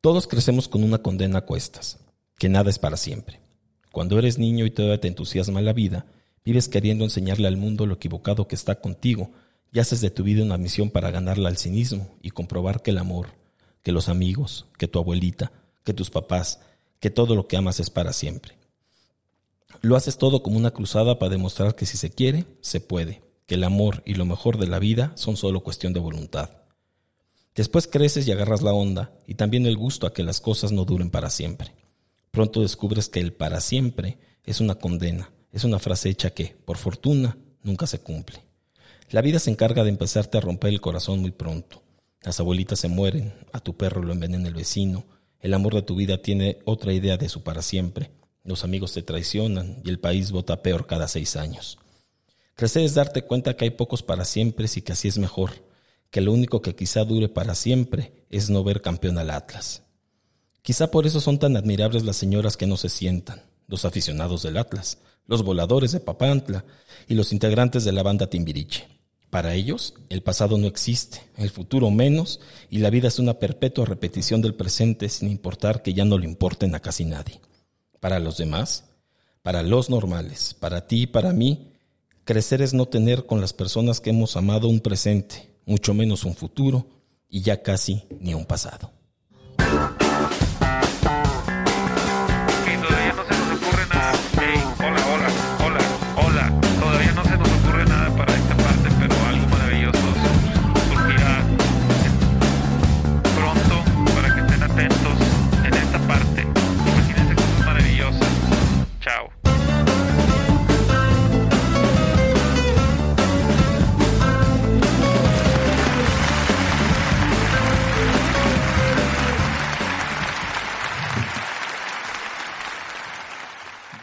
Todos crecemos con una condena a cuestas, que nada es para siempre. Cuando eres niño y todavía te entusiasma la vida, vives queriendo enseñarle al mundo lo equivocado que está contigo y haces de tu vida una misión para ganarla al cinismo y comprobar que el amor, que los amigos, que tu abuelita, que tus papás, que todo lo que amas es para siempre. Lo haces todo como una cruzada para demostrar que si se quiere, se puede, que el amor y lo mejor de la vida son solo cuestión de voluntad. Después creces y agarras la onda y también el gusto a que las cosas no duren para siempre. Pronto descubres que el para siempre es una condena, es una frase hecha que, por fortuna, nunca se cumple. La vida se encarga de empezarte a romper el corazón muy pronto. Las abuelitas se mueren, a tu perro lo envenena el vecino, el amor de tu vida tiene otra idea de su para siempre, los amigos te traicionan y el país vota peor cada seis años. Crecer darte cuenta que hay pocos para siempre y que así es mejor, que lo único que quizá dure para siempre es no ver campeón al Atlas. Quizá por eso son tan admirables las señoras que no se sientan, los aficionados del Atlas, los voladores de Papantla y los integrantes de la banda Timbiriche. Para ellos, el pasado no existe, el futuro menos, y la vida es una perpetua repetición del presente sin importar que ya no le importen a casi nadie. Para los demás, para los normales, para ti y para mí, crecer es no tener con las personas que hemos amado un presente, mucho menos un futuro, y ya casi ni un pasado.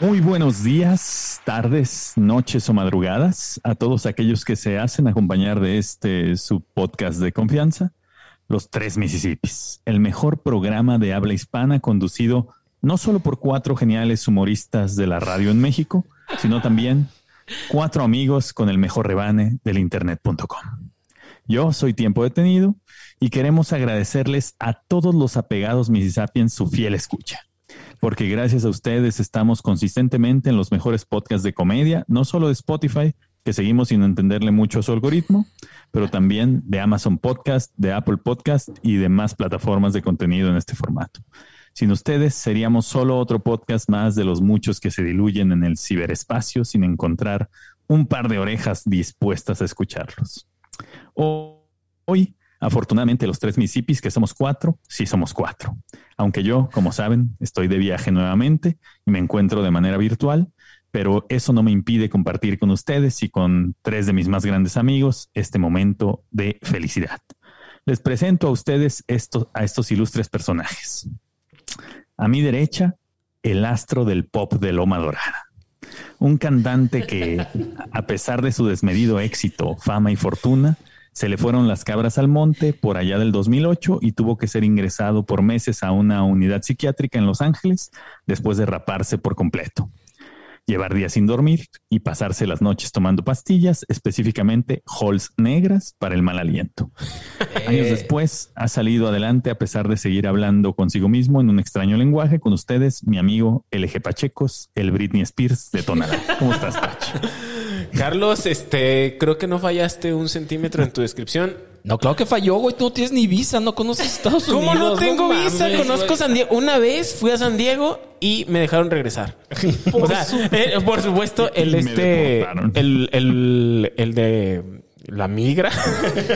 Muy buenos días, tardes, noches o madrugadas a todos aquellos que se hacen acompañar de este su podcast de confianza, Los Tres Mississippis, el mejor programa de habla hispana conducido no solo por cuatro geniales humoristas de la radio en México, sino también cuatro amigos con el mejor rebane del internet.com. Yo soy Tiempo Detenido y queremos agradecerles a todos los apegados Mississippians su fiel escucha porque gracias a ustedes estamos consistentemente en los mejores podcasts de comedia, no solo de Spotify, que seguimos sin entenderle mucho a su algoritmo, pero también de Amazon Podcast, de Apple Podcast y de más plataformas de contenido en este formato. Sin ustedes seríamos solo otro podcast más de los muchos que se diluyen en el ciberespacio sin encontrar un par de orejas dispuestas a escucharlos. Hoy Afortunadamente, los tres Mississippis, que somos cuatro, sí somos cuatro. Aunque yo, como saben, estoy de viaje nuevamente y me encuentro de manera virtual, pero eso no me impide compartir con ustedes y con tres de mis más grandes amigos este momento de felicidad. Les presento a ustedes a estos ilustres personajes. A mi derecha, el astro del pop de Loma Dorada. Un cantante que, a pesar de su desmedido éxito, fama y fortuna, se le fueron las cabras al monte por allá del 2008 y tuvo que ser ingresado por meses a una unidad psiquiátrica en Los Ángeles después de raparse por completo. Llevar días sin dormir y pasarse las noches tomando pastillas, específicamente Halls negras para el mal aliento. Años después ha salido adelante a pesar de seguir hablando consigo mismo en un extraño lenguaje con ustedes, mi amigo LG Pachecos, el Britney Spears de Tonalá. ¿Cómo estás, Pach? Carlos, este, creo que no fallaste un centímetro en tu descripción. No, claro que falló, güey. Tú no tienes ni visa, no conoces Estados Unidos. ¿Cómo no tengo visa? Conozco San Diego. Una vez fui a San Diego y me dejaron regresar. o sea, eh, por supuesto, el este, el, el, el de la migra.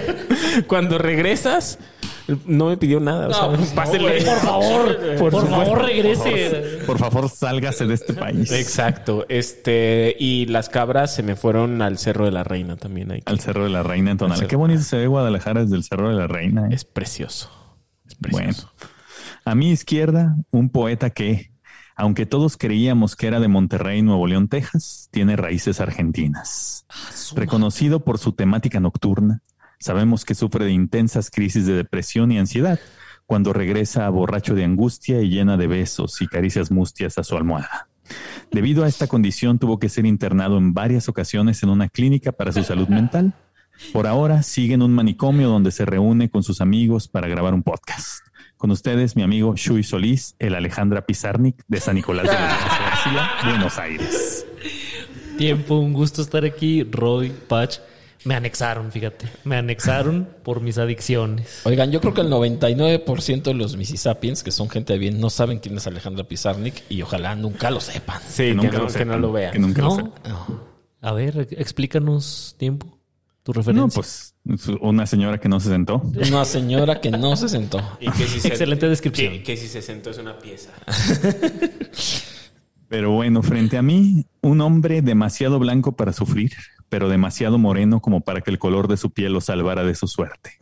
Cuando regresas, no me pidió nada. por favor, por, favor, regrese. Por favor, sálgase de este país. Exacto. Este, y las cabras se me fueron al Cerro de la Reina también ahí. Al Cerro de la Reina en Tonal. Qué bonito se ve Guadalajara desde el Cerro de la Reina. ¿eh? Es precioso. Es precioso. Bueno, a mi izquierda, un poeta que, aunque todos creíamos que era de Monterrey, Nuevo León, Texas, tiene raíces argentinas. Ah, Reconocido por su temática nocturna, Sabemos que sufre de intensas crisis de depresión y ansiedad cuando regresa borracho de angustia y llena de besos y caricias mustias a su almohada. Debido a esta condición tuvo que ser internado en varias ocasiones en una clínica para su salud mental. Por ahora sigue en un manicomio donde se reúne con sus amigos para grabar un podcast. Con ustedes, mi amigo Shui Solís, el Alejandra Pizarnik de San Nicolás de los García, Buenos Aires. Tiempo, un gusto estar aquí. Roy, Patch, me anexaron, fíjate. Me anexaron por mis adicciones. Oigan, yo creo que el 99% de los Mississippians, que son gente de bien, no saben quién es Alejandra Pizarnik y ojalá nunca lo sepan. Sí, que, nunca no, lo que no lo vean. Que nunca No. lo sepan. A ver, explícanos tiempo. Tu referencia. No, pues una señora que no se sentó. Una señora que no se sentó. Y que si se- Excelente descripción. Que, que si se sentó es una pieza. Pero bueno, frente a mí, un hombre demasiado blanco para sufrir, pero demasiado moreno como para que el color de su piel lo salvara de su suerte.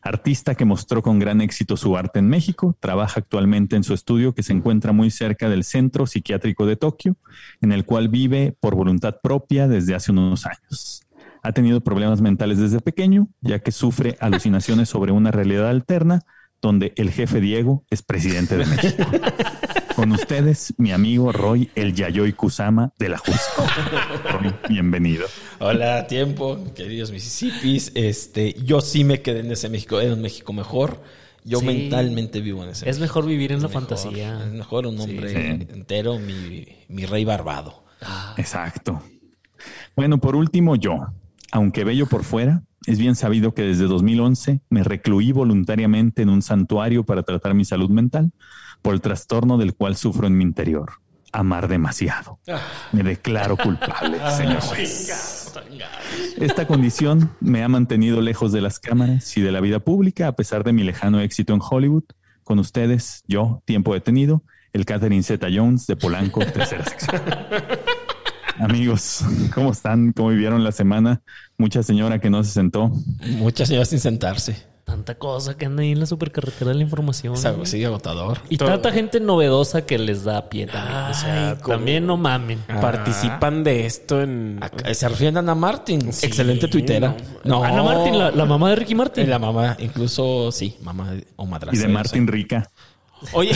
Artista que mostró con gran éxito su arte en México, trabaja actualmente en su estudio que se encuentra muy cerca del Centro Psiquiátrico de Tokio, en el cual vive por voluntad propia desde hace unos años. Ha tenido problemas mentales desde pequeño, ya que sufre alucinaciones sobre una realidad alterna donde el jefe Diego es presidente de México. Con ustedes, mi amigo Roy, el Yayoi Kusama de la Jusco. Roy, bienvenido. Hola, tiempo, queridos Mississippis. Este, yo sí me quedé en ese México, era un México mejor. Yo Sí. mentalmente vivo en ese Es México. mejor vivir en la Mejor, fantasía. Es mejor un hombre Sí. entero, mi, mi rey barbado. Exacto. Bueno, por último, yo, aunque bello por fuera, es bien sabido que desde 2011 me recluí voluntariamente en un santuario para tratar mi salud mental por el trastorno del cual sufro en mi interior. Amar demasiado. Me declaro culpable, señor juez. Esta condición me ha mantenido lejos de las cámaras y de la vida pública a pesar de mi lejano éxito en Hollywood. Con ustedes, yo, tiempo detenido, el Catherine Zeta Jones de Polanco, tercera sección. Amigos, ¿cómo están? ¿Cómo vivieron la semana? Mucha señora que no se sentó. Muchas señoras sin sentarse. Tanta cosa que anda ahí en la supercarretera de la información. Es algo así agotador. Y Todo. tanta gente novedosa que les da pie también. o sea, Ay, cómo- también no mamen. Participan de esto en. Acá- Se refieren a Ana Martín, excelente tuitera. No, Ana Martín, la, la mamá de Ricky Martin. La mamá, incluso sí, mamá o Y madrastra. de no Martín sé. Rica. Oye,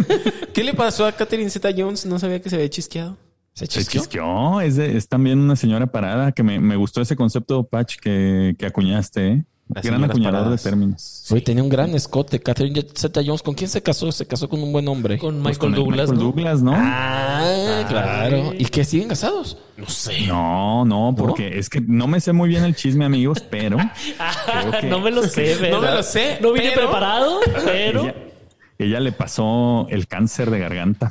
¿qué le pasó a Catherine Zeta Jones? No sabía que se había chisqueado. ¿Se Se chisqueó? chisqueó. Es, de- es también una señora parada que me, me gustó ese concepto, Patch, que, que acuñaste. ¿eh? Gran acuñador paradas. de términos. Oye, tenía un gran escote. Catherine Zeta Jones. ¿Con quién se casó? Se casó con un buen hombre. Con Pues Michael con el Douglas. Michael ¿no? Douglas, ¿no? Ah, claro. ¿Y que siguen casados? No sé. No, no, porque es que no me sé muy bien el chisme, amigos, pero que no me lo sé, ¿verdad? No me lo sé, No vine pero- preparado, pero. ella, ella le pasó el cáncer de garganta.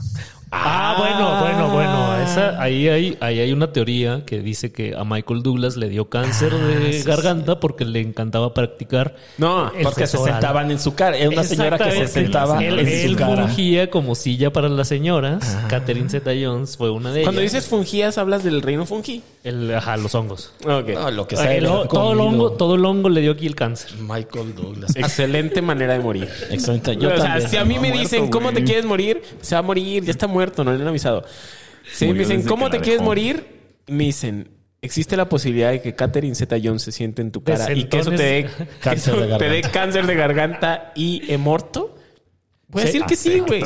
Ah, bueno, bueno, bueno. Esa, ahí, hay, ahí hay una teoría que dice que a Michael Douglas le dio cáncer Ah, de garganta porque le encantaba practicar. No, Porque se sentaban en su cara. Era una señora que se sentaba Él- en Él su cara. fungía como silla para las señoras. Catherine Zeta Jones fue una de ellas. Cuando dices fungías, hablas del reino fungi. El, ajá, los hongos. Ok. No, lo que sea. El- era todo, el hongo, todo el hongo le dio aquí el cáncer. Michael Douglas. Excelente manera de morir. Excelente. Yo o sea, también. si a mí me dicen muerto, cómo te quieres morir, se va a morir, ya está muerto, no le han avisado. Si me dicen cómo te quieres dejó. morir, me dicen existe la posibilidad de que Catherine Zeta Jones se siente en tu cara y que eso te dé Cáncer de garganta. cáncer de garganta y hemorto. Voy a Sí, decir que sí, güey.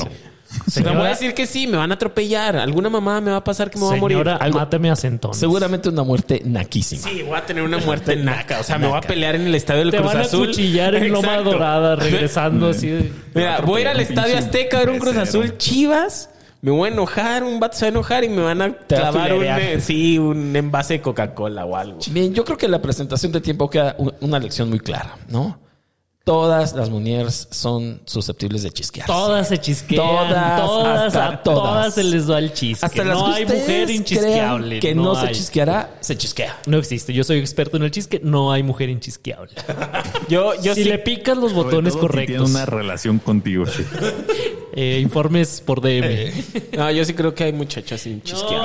sea, voy a decir que sí, me van a atropellar. Alguna mamá me va a pasar que me voy a morir. Señora, Algo- máteme a centones. Seguramente una muerte naquísima. Sí, voy a tener una muerte naca. O sea, me voy a pelear en el estadio del Te Cruz van a Azul. cuchillar en Loma. Dorada, regresando así. Mira, voy a ir al Estadio Azteca a ver un Cruz. Azul Chivas. Me voy a enojar, un vato se va a enojar y me van a Te a clavar un, eh, sí, un envase de Coca-Cola o algo. Bien, yo creo que la presentación de tiempo queda una lección muy clara, ¿no? Todas las mujeres son susceptibles de chisquear. Todas se chisquean. Todas, Todas, hasta a todas. todas. se les da el chisque. Hasta las no que hay mujer inchisqueable. que no, se hay. chisqueará, se chisquea. No existe. Yo soy experto en el chisque. No hay mujer inchisqueable. Yo, yo si sí. le picas los botones correctos. Tiene una relación contigo, sí. Eh, informes por DM. No, yo sí creo que hay muchachas sin chisquear.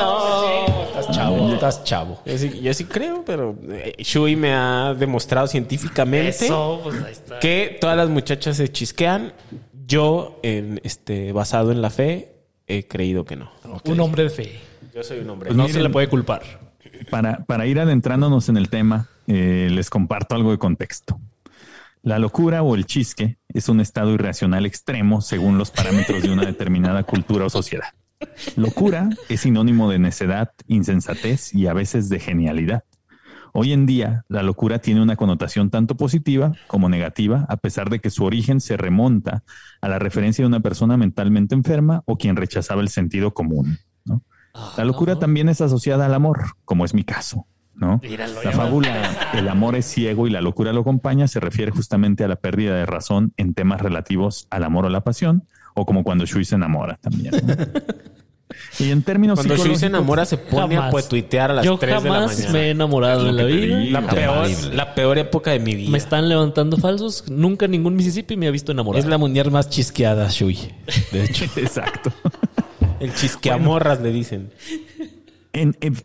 Estás chavo, estás chavo. Yo, sí, yo sí creo, pero eh, Shui me ha demostrado científicamente Eso, pues ahí está. que todas las muchachas se chisquean. Yo, en, este, basado en la fe, he creído que no. Un hombre de fe. Yo soy un hombre. Pues no se le puede culpar. Para, para ir adentrándonos en el tema, eh, les comparto algo de contexto. La locura o el chisque es un estado irracional extremo según los parámetros de una determinada cultura o sociedad. Locura es sinónimo de necedad, insensatez y a veces de genialidad. Hoy en día, la locura tiene una connotación tanto positiva como negativa, a pesar de que su origen se remonta a la referencia de una persona mentalmente enferma o quien rechazaba el sentido común. La locura también es asociada al amor, como es mi caso. ¿No? la fábula El amor es ciego y la locura lo acompaña se refiere justamente a la pérdida de razón en temas relativos al amor o la pasión, o como cuando Shui se enamora también. Y en términos Cuando Shui se enamora se pone a tuitear a las 3 de la mañana. Yo jamás me he enamorado en la vida. La peor, la peor época de mi vida. Me están levantando falsos. Nunca ningún Mississippi me ha visto enamorado. Es la muñeca más chisqueada, Shui. De hecho. Exacto. El chisqueamorras le dicen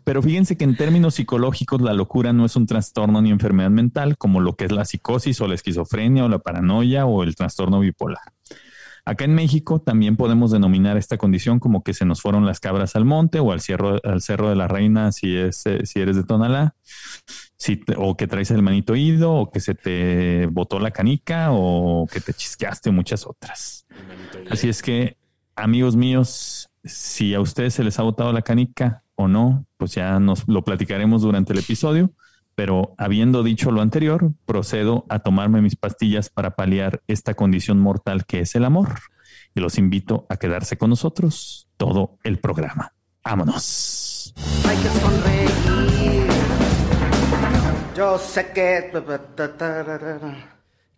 pero fíjense que en términos psicológicos la locura no es un trastorno ni enfermedad mental como lo que es la psicosis o la esquizofrenia o la paranoia o el trastorno bipolar. Acá en México también podemos denominar esta condición como que se nos fueron las cabras al monte o al, al cerro de la reina si, es, eh, si eres de Tonalá, si o que traes el manito ido o que se te botó la canica o que te chisqueaste muchas otras. Así es que, amigos míos, si a ustedes se les ha botado la canica, o no, pues ya nos lo platicaremos durante el episodio. Pero habiendo dicho lo anterior, procedo a tomarme mis pastillas para paliar esta condición mortal que es el amor. Y los invito a quedarse con nosotros todo el programa. Vámonos. Hay que sonreír. Yo sé que...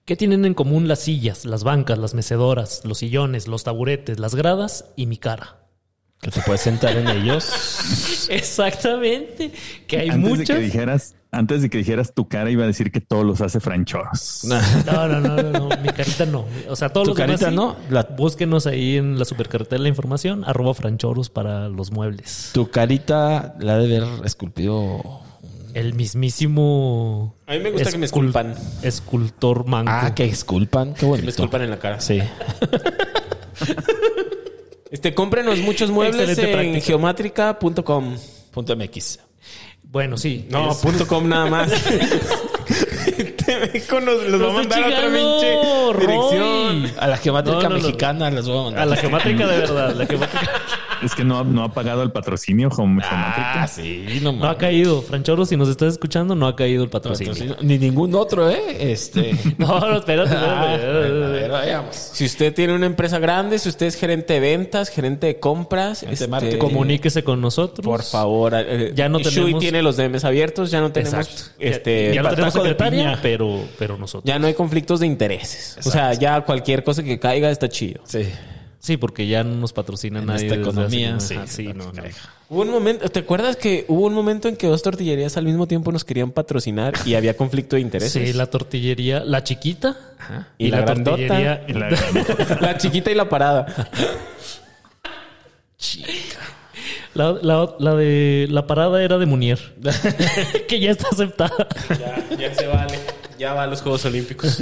¿Qué tienen en común las sillas, las bancas, las mecedoras, los sillones, los taburetes, las gradas y mi cara? Que te puedes sentar en ellos. Exactamente. Que hay antes muchos. De que dijeras, antes de que dijeras tu cara, iba a decir que todos los hace franchoros. No, no, no, no, Mi carita no. O sea, todos ¿Tu los carita no? La... Búsquenos ahí en la supercarretera la información. Arroba franchoros para los muebles. Tu carita la de haber esculpido el mismísimo. A mí me gusta que me esculpan. Escultor manco. Ah, que esculpan. Qué bonito. Que me esculpan en la cara. Sí. Este, cómprenos muchos muebles en geomátrica.com.mx. Bueno, sí. No, punto .com nada más. Este nos los va a mandar a otra pinche dirección. A la geomátrica mexicana voy a mandar. A la geomátrica de verdad. La geomátrica. Es que no, no ha pagado el patrocinio Ah, sí, no, no ha caído. Franchoro, si nos estás escuchando, no ha caído el patrocinio. Ni ningún otro, ¿eh? Este. no, no, espérate. Ah, si usted tiene una empresa grande, si usted es gerente de ventas, gerente de compras, este, comuníquese con nosotros. Por favor. Eh, ya no tenemos... Shui tiene los DMs abiertos, ya no tenemos... Este, ya, no tenemos secretaria, pero, pero nosotros. Ya no hay conflictos de intereses. O sea, ya cualquier cosa que caiga está chido. Sí. Sí, porque ya no nos patrocina en nadie. Esta economía. Sí, sí, no, Hubo un momento, ¿te acuerdas que hubo un momento en que dos tortillerías al mismo tiempo nos querían patrocinar y había conflicto de intereses? Sí, la tortillería, la chiquita y, la, tortillería. la, la chiquita y la parada. Chica. La, la, de la parada era de Munier, que ya está aceptada. Ya, ya se vale. Ya va a los Juegos Olímpicos.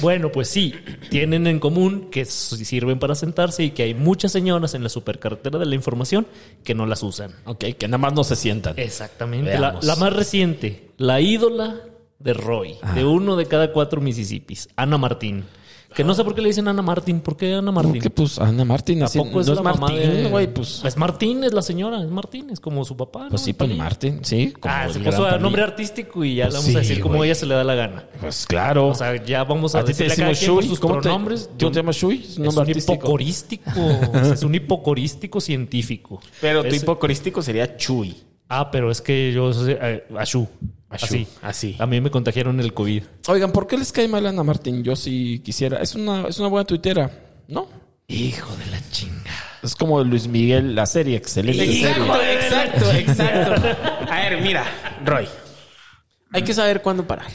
bueno, pues sí, tienen en común que sirven para sentarse y que hay muchas señoras en la supercarretera de la información que no las usan. Ok, que nada más no se sientan. Exactamente. La, más reciente, la ídola de Roy, de uno de cada cuatro Mississippis, Ana Martín. Que no sé por qué le dicen Ana Martín. ¿Por qué Ana Martín? Porque pues Ana Martín. Tampoco es, la Martín, güey. Pues... Es Martín, es la señora. Es Martín, es como su papá. Pues sí, pues Martín, sí. ah, se puso nombre artístico y ya le vamos a decir como ella se le da la gana. Pues claro. O sea, ya vamos a, ¿A decirle a sus ¿Cómo pronombres. Te, ¿Tú te llamas Shui? Es, un hipocorístico. es un hipocorístico científico. Pero tu hipocorístico sería Chuy. Ah, pero es que yo... Eh, Ashu. Así, así. A mí me contagiaron el COVID. Oigan, ¿por qué les cae mal a Ana Martín? Yo sí quisiera. Es una, es una buena tuitera, ¿no? Hijo de la chinga. Es como Luis Miguel, la serie, excelente exacto, Exacto, exacto. A ver, mira, Roy. Hay que saber cuándo parar.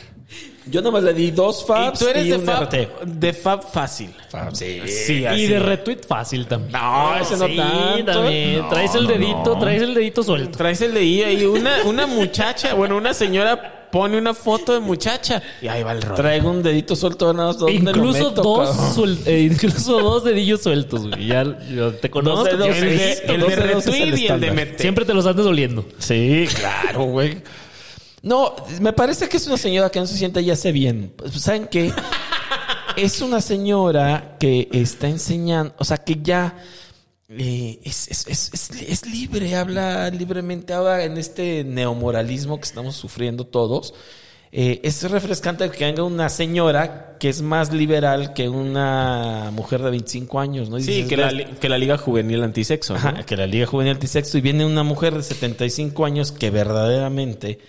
Yo nomás le di dos fabs y tú eres de, fab, de fab fácil. sí. sí y de retweet fácil también. No, ese no sí, tanto. también. traes el dedito, traes el dedito suelto. Traes el dedito y una, una muchacha, bueno, una señora pone una foto de muchacha y ahí va el rol. Traigo un dedito suelto nada más incluso dos eh, incluso dos dedillos sueltos, güey. Ya te conozco. el, de, el de retweet y el de meter. Siempre te los andes oliendo. Sí, claro, güey. No, me parece que es una señora que no se siente ya hace bien. ¿Saben qué? es una señora que está enseñando, o sea, que ya eh, es, es, es, es, libre, habla libremente, ahora en este neomoralismo que estamos sufriendo todos. Eh, es refrescante que venga una señora que es más liberal que una mujer de 25 años, ¿no? Y Sí, dices, que la, "Ves- li- que la Liga Juvenil Antisexo. ¿no? Ajá, que la Liga Juvenil Antisexo y viene una mujer de 75 años que verdaderamente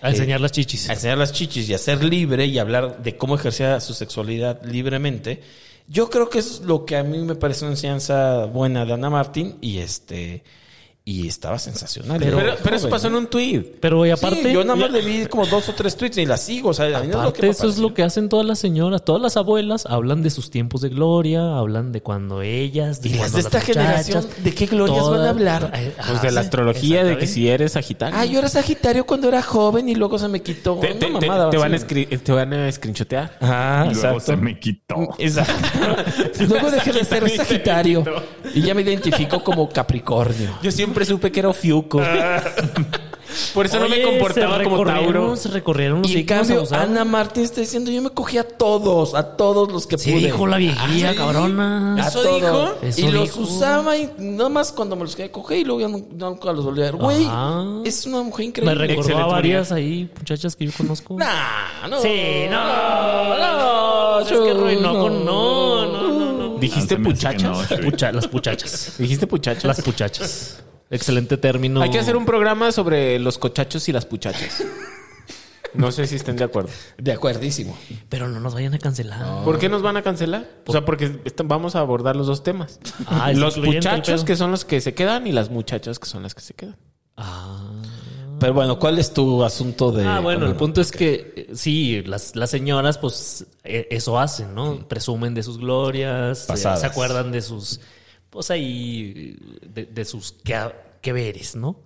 A enseñar las chichis. a enseñar las chichis y a ser libre y hablar de cómo ejercer su sexualidad libremente. Yo creo que es lo que a mí me parece una enseñanza buena de Ana Martín y este y estaba sensacional. Pero, pero eso pasó en un tweet. Pero y Sí, aparte, yo nada más le vi como dos o tres tweets y la sigo, o sea, a mí no es lo que aparte eso es lo que hacen todas las señoras, todas las abuelas hablan de sus tiempos de gloria, hablan de cuando ellas, de Y las cuando de esta generación, ¿de qué glorias van a hablar? Pues de la sí, astrología, de que si eres Sagitario. Ah, yo era Sagitario cuando era joven y luego se me quitó. te, Una te- te- mamada te van a te van a screenshotear. Ah, y luego exacto. se me quitó. Exacto. Luego dejé de ser Sagitario y ya me identifico como Capricornio. Yo siempre supe que era Ofiuco. Por eso no me comportaba como Tauro. Se recorrieron los Y en cambio. Ana Martín está diciendo, yo me cogí a todos, a todos los que Sí, pude. dijo la viejilla, Ah, cabrona. ¿Eso dijo? Eso y los usaba y nada más cuando me los quería coger y luego ya nu- nunca los volví a ver. Güey, es una mujer Me increíble. recordó Excelente a varias ahí, muchachas que yo conozco. Nah, no. Sí, no, no. Es que no, con- no, no, no, no. ¿Dijiste Ah, me puchachas? no. Pucha- las puchachas. ¿Dijiste puchachas? Las puchachas. Excelente término. Hay que hacer un programa sobre los cochachos y las puchachas. No sé si estén de acuerdo. De acuerdísimo. Pero no nos vayan a cancelar. ¿Por qué nos van a cancelar? O sea, porque vamos a abordar los dos temas. Ah, los muchachos que son los que se quedan y las muchachas que son las que se quedan. Ah. Pero bueno, ¿cuál es tu asunto de...? Ah, bueno, el punto es que eh, sí, las, las señoras, pues eh, eso hacen, ¿no? Presumen de sus glorias, eh, Pasadas. se acuerdan de sus, pues ahí, de, de sus que, que veres, ¿no?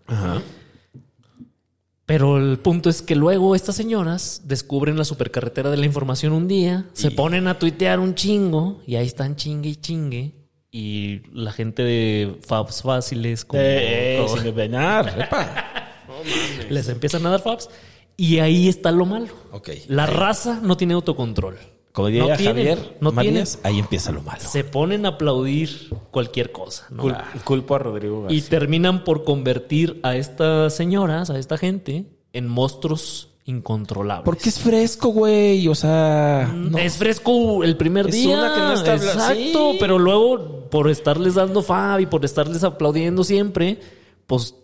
Pero el punto es que luego estas señoras descubren la supercarretera de la información un día, se ponen a tuitear un chingo y ahí están chingue y chingue. Y la gente de Fabs Fáciles como, Eh, eh, como- sin venar, epa. les empiezan a dar Fabs. Y ahí está lo malo. Ok. La raza no tiene autocontrol. Como diría No tienen, Javier no Marías, ahí empieza lo malo. Se ponen a aplaudir cualquier cosa. ¿no? Cul- culpo a Rodrigo Y terminan por convertir a estas señoras, a esta gente, en monstruos incontrolables. Porque es fresco, güey. O sea, no. Es fresco el primer Es día. una que no está habla- Exacto. sí. Pero luego, por estarles dando fab y por estarles aplaudiendo siempre, pues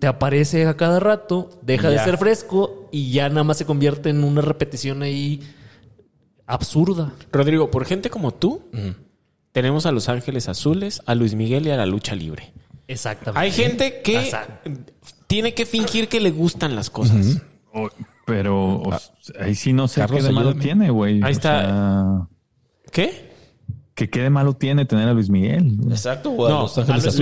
te aparece a cada rato, deja de ser fresco y ya nada más se convierte en una repetición ahí absurda. Rodrigo, por gente como tú, tenemos a Los Ángeles Azules, a Luis Miguel y a la lucha libre. Exactamente. Hay gente que Exacto. tiene que fingir que le gustan las cosas. O- pero o s- ahí sí no sé Carlos, qué de malo ayúdame. tiene, güey. Ahí O está. sea, ¿Qué? que qué de malo tiene tener a Luis Miguel. Exacto. A No,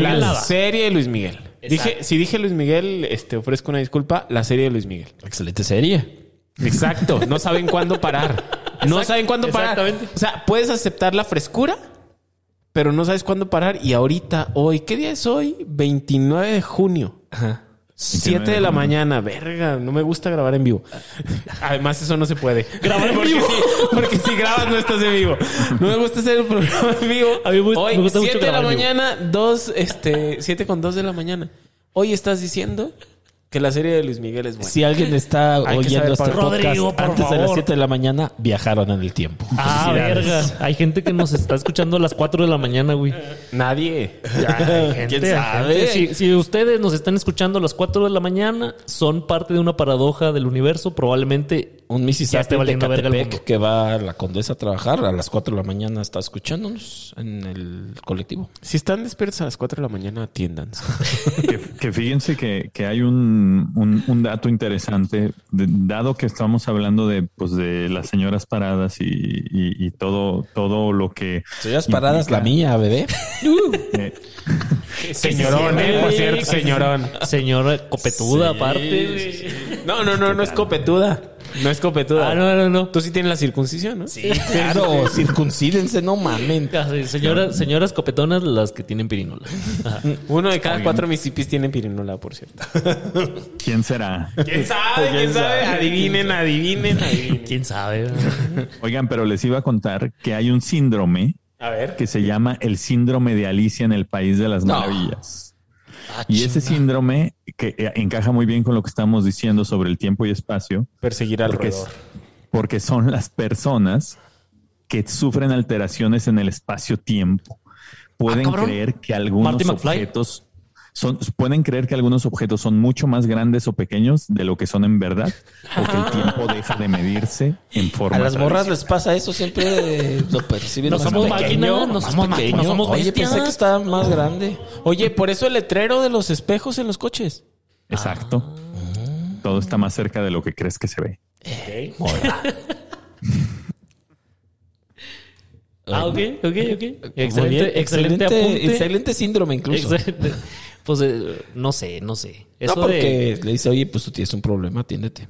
la nada. serie de Luis Miguel. Exacto. Dije, si dije Luis Miguel, este, ofrezco una disculpa. La serie de Luis Miguel. Excelente serie. Exacto. No saben cuándo parar. No saben cuándo parar. O sea, puedes aceptar la frescura, pero no sabes cuándo parar. Y ahorita, hoy, ¿qué día es hoy? 29 de junio. 7 de la junio. mañana, verga, no me gusta grabar en vivo. Además, eso no se puede. Grabar en vivo. Sí, porque si grabas no estás en vivo. No me gusta hacer el programa en vivo. A mí me gusta- Hoy, me gusta mucho 7 de la mañana, 2, este, 7 con 2 de la mañana. Hoy estás diciendo que la serie de Luis Miguel es buena. Si alguien está Hay que oyendo saber este podcast Rodrigo, por antes de las favor. 7 de la mañana, viajaron en el tiempo. Ah, Felicidades. verga. Hay gente que nos está escuchando a las 4 de la mañana, güey. Nadie. Hay gente, ¿Quién hay sabe? gente. Si, si ustedes nos están escuchando a las 4 de la mañana, son parte de una paradoja del universo. Probablemente Un Ya Mississippi esté de valiendo verga el Catepec mundo. que va a la Condesa a trabajar a las 4 de la mañana está escuchándonos en el colectivo. Si están despiertos a las 4 de la mañana, atiendan. que, que fíjense que, que hay un, un- un dato interesante, de- dado que estamos hablando de, pues, de las señoras paradas y, y- y todo, todo lo que... Señoras paradas, la mía, bebé. eh, Señorón, eh, por cierto, señorón. Señora copetuda, aparte. No, no, no, no es copetuda. No es copetuda. Ah, no, no, no. Tú sí tienes la circuncisión, ¿no? Sí. Claro, circuncídense, no mamen. Casi, Señoras, señoras copetonas, las que tienen pirinola. Ajá. Uno de cada cuatro Mississippis tiene pirinola, por cierto. ¿Quién será? ¿Quién sabe? ¿Quién sabe? Adivinen, adivinen, adivinen. ¿Quién sabe? Oigan, pero les iba a contar que hay un síndrome A ver. que se llama el síndrome de Alicia en el País de las No. Maravillas. Ah, Y ese síndrome que eh, encaja muy bien con lo que estamos diciendo sobre el tiempo y espacio, Perseguir al porque, roedor. es- porque son las personas que sufren alteraciones en el espacio-tiempo. Pueden Ah, cabrón. creer que algunos objetos son, pueden creer que algunos objetos son mucho más grandes o pequeños de lo que son en verdad, o que el tiempo deja de medirse en forma A las morras tradicional. les pasa eso, siempre lo perciben No más somos pequeño, máquinas, no somos máquinas, pequeño. no somos Oye, pensé que estaba más grande. Oye, por eso el letrero de los espejos en los coches. Exacto. Ah. Todo está más cerca de lo que crees que se ve. Ah, ok, ok, ok. Excelente, excelente apunte. excelente síndrome incluso. Excelente. Pues eh, no sé, no sé. No, Eso porque de. le dice, oye, pues tú tienes un problema, atiéndete.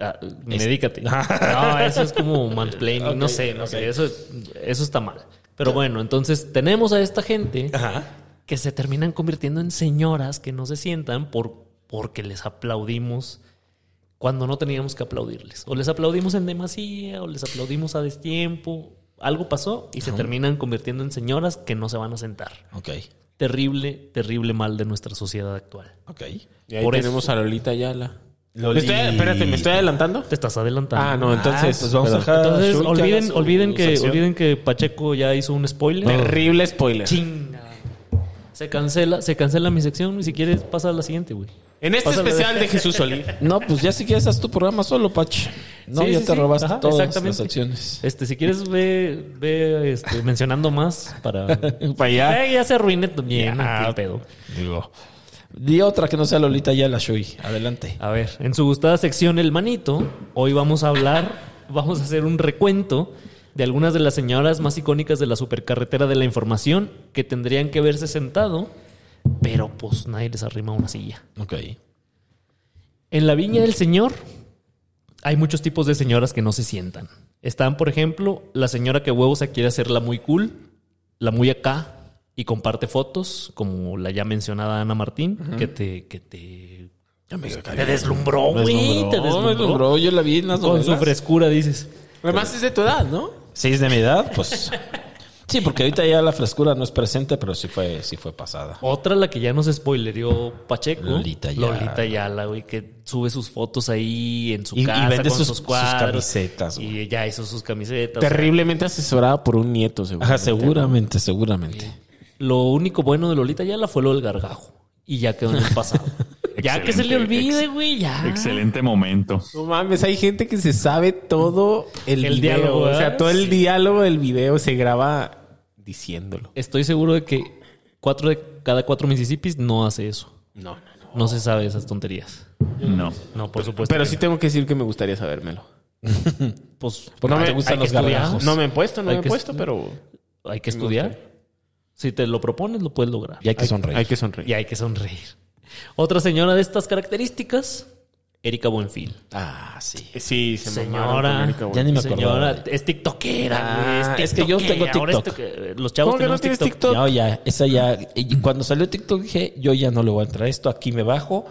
Ah, medícate. No, eso es como mansplaining. no sé, no sé. Eso, eso está mal. Pero bueno, entonces tenemos a esta gente Ajá. que se terminan convirtiendo en señoras que no se sientan por, porque les aplaudimos cuando no teníamos que aplaudirles. O les aplaudimos en demasía, o les aplaudimos a destiempo. Algo pasó y se terminan convirtiendo en señoras que no se van a sentar. Ok, Terrible, terrible mal de nuestra sociedad actual. ok. Y ahí Por tenemos eso. a Lolita Ayala. Loli- Me estoy- espérate, ¿me estoy adelantando? Te estás adelantando. Ah, no, entonces... Ah, pues vamos a dejar- Entonces, olviden, olviden, que, sección. olviden que Pacheco ya hizo un spoiler. Terrible spoiler. Chinga. Se cancela, se cancela mi sección y si quieres pasa a la siguiente, güey. En este Pásale. especial de Jesús Solís. No, pues ya si quieres haz tu programa solo, Pach. No, Sí, ya sí, te sí. robaste Ajá, todas las acciones. Este, si quieres ve, ve este, mencionando más para, Para allá. Eh, ya se arruine también. Ya. ¿qué pedo? Digo. Di otra que no sea Lolita ya la Shui. Adelante. A ver, en su gustada sección El Manito, hoy vamos a hablar, vamos a hacer un recuento de algunas de las señoras más icónicas de la supercarretera de la información que tendrían que verse sentado, pero pues nadie les arrima una silla. Ok. En la viña del señor hay muchos tipos de señoras que no se sientan. Están, por ejemplo, la señora que huevo se quiere hacerla muy cool, la muy acá y comparte fotos, como la ya mencionada Ana Martín, que te, que te, te deslumbró, güey. Te deslumbró. Yo la vi en las Con su frescura, dices. Además es de tu edad, ¿no? Si es de mi edad, pues... Sí, porque ahorita ya la frescura no es presente, pero sí fue, sí fue pasada. Otra, la que ya nos spoilerió Pacheco. Lolita Ayala. Lolita Ayala, güey, que sube sus fotos ahí en su Y- y casa vende con sus- sus, sus cuadros. camisetas, güey. Y ella hizo sus camisetas. o sea, Terriblemente asesorada por un nieto, seguro. Ajá, seguramente, seguramente. Lo único bueno de Lolita Ayala fue lo del gargajo. Y ya quedó en el pasado. ya que se le olvide, güey, ya. Excelente momento. No mames, hay gente que se sabe todo el, El video. diálogo, o sea, todo el Sí. diálogo del video se graba diciéndolo. Estoy seguro de que cuatro de cada cuatro Mississippis no hace eso. No, no, no. No se sabe esas tonterías. No. No, por supuesto. Pero sí tengo que decir que me gustaría sabérmelo. Pues, Porque no te me- gustan hay los gargajos. No me he puesto, no Hay me he puesto, pero hay que estudiar. Si te lo propones, lo puedes lograr. Y hay que sonreír. hay que sonreír. Y hay que sonreír. Otra señora de estas características, Erika Buenfil. Ah, sí. Sí, se Señora. Ya ni me acordaba. Señora, es tiktokera, Ah, es que yo tengo TikTok. tik- Los chavos ¿Cómo que no tienes TikTok. TikTok? No, ya, esa ya. y Cuando salió TikTok dije, yo ya no le voy a entrar a esto, aquí me bajo,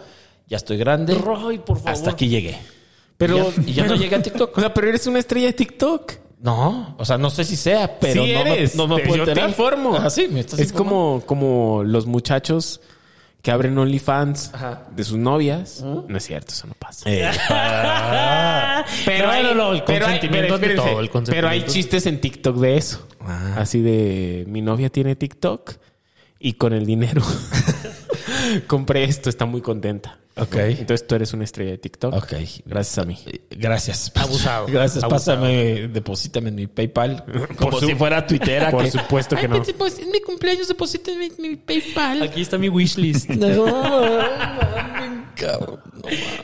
ya estoy grande. Ay, por favor. Hasta aquí llegué. Pero, Y ya- y ya no llegué a TikTok. O sea, pero eres una estrella de TikTok. No, o sea, no sé si sea, pero sí no, eres. me, no me puedo yo te informo. Ah, sí, me estás es informando. como, como los muchachos que abren OnlyFans de sus novias. No es cierto, eso no pasa. Eh, ah, Pero No, hay, no, no, el pero hay- consentimiento pero espérense, todo, el consentimiento. Pero hay chistes en TikTok de eso. Ah. Así de mi novia tiene TikTok y con el dinero compré esto, está muy contenta. Ok. Entonces tú eres una estrella de TikTok. Ok. Gracias a mí. Eh, Gracias. Abusado. Gracias. Abusado. Pásame, deposítame en mi PayPal. Como su- si fuera tuitera. Por que- supuesto que Ay, no. pues, pues, es mi cumpleaños, deposítame en mi PayPal. Aquí está mi wishlist. No. No, mames.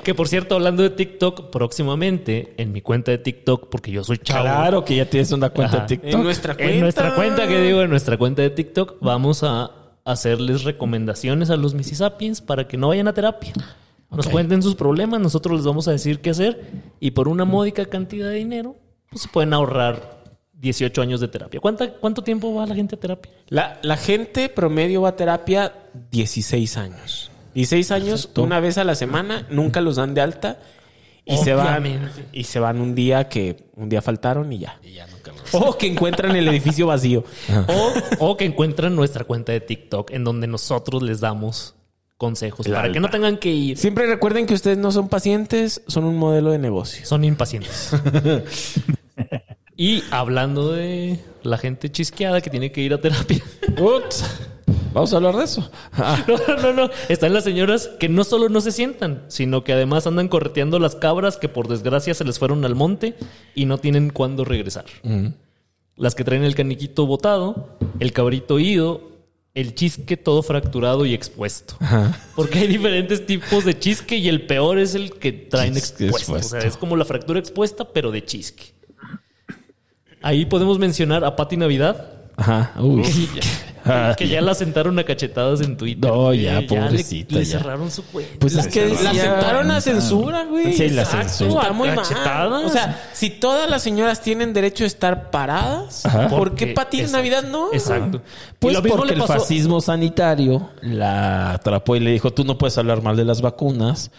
que por cierto, hablando de TikTok, próximamente en mi cuenta de TikTok, porque yo soy chavo. Claro que ya tienes una cuenta Ajá. de TikTok. En nuestra cuenta. En nuestra cuenta, que digo, en nuestra cuenta de TikTok, vamos a hacerles recomendaciones a los Mississippians para que no vayan a terapia. Nos cuenten sus problemas, nosotros les vamos a decir qué hacer y por una módica cantidad de dinero, pues se pueden ahorrar 18 años de terapia. ¿Cuánta, ¿Cuánto tiempo va la gente a terapia? La, la gente promedio va a terapia 16 años. 16 años, una vez a la semana, nunca los dan de alta. Y se van y se van un día que un día faltaron y ya. Y ya nunca más. O que encuentran el edificio vacío. O, o que encuentran nuestra cuenta de TikTok en donde nosotros les damos consejos La para que no tengan que ir. Siempre recuerden que ustedes no son pacientes, son un modelo de negocio. Son impacientes. y hablando de la gente chisqueada que tiene que ir a terapia. Ups. Vamos a hablar de eso. Ah, No, no, no. Están las señoras que no solo no se sientan, sino que además andan correteando las cabras que por desgracia se les fueron al monte y no tienen cuándo regresar. Las que traen el caniquito botado, el cabrito ido, el chisque todo fracturado y expuesto. Porque hay diferentes tipos de chisque y el peor es el que traen expuesto. O sea, es como la fractura expuesta, pero de chisque. Ahí podemos mencionar a Pati Navidad, Ajá. Uy. Ah, que ya la sentaron a cachetadas en Twitter. No, güey. ya, le- pobrecita, Le, ya. cerraron su cuenta. Pues es que La aceptaron a censura, güey. Sí, la Exacto, censura. Está muy mal. O sea, si todas las señoras tienen derecho a estar paradas, Ajá. ¿por qué Pati en. Navidad no? Exacto. Pues y lo mismo porque le el fascismo sanitario la atrapó y le dijo, tú no puedes hablar mal de las vacunas,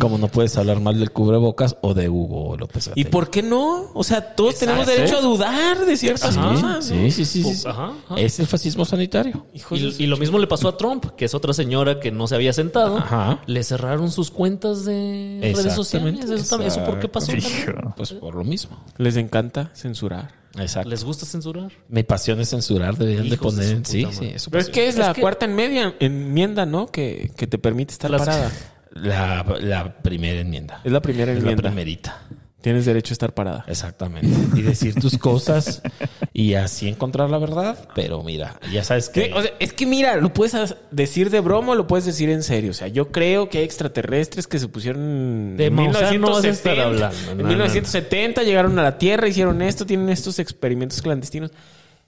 como no puedes hablar mal del cubrebocas o de Hugo López ¿Y Gatell. por qué no? O sea, todos tenemos derecho a dudar de ciertas Sí, cosas. sí, sí, sí, sí, sí. Ajá, ajá. Es el fascismo sanitario. De Y, lo mismo le pasó a Trump, que es otra señora que no se había sentado. Ajá. Le cerraron sus cuentas de redes sociales. Eso, también- ¿eso por qué pasó? también? Pues por lo mismo. Les encanta censurar. Exacto. ¿Les gusta censurar? Mi pasión es censurar, deberían de Hijos de poner. su sí, sí, Pero es que es la Es que- cuarta enmedia- enmienda, ¿no? Que, que te permite estar Las- parada. La, la primera enmienda. Es la primera Es la enmienda. primerita. Tienes derecho a estar parada. Exactamente. Y decir tus cosas y así encontrar la verdad. Pero mira, ya sabes que. Sí, o sea, es que mira, lo puedes decir de broma o lo puedes decir en serio. O sea, yo creo que hay extraterrestres que se pusieron De en Maussan no vas a estar 1970. hablando. En No, no, 1970 llegaron a la Tierra, hicieron esto, tienen estos experimentos clandestinos.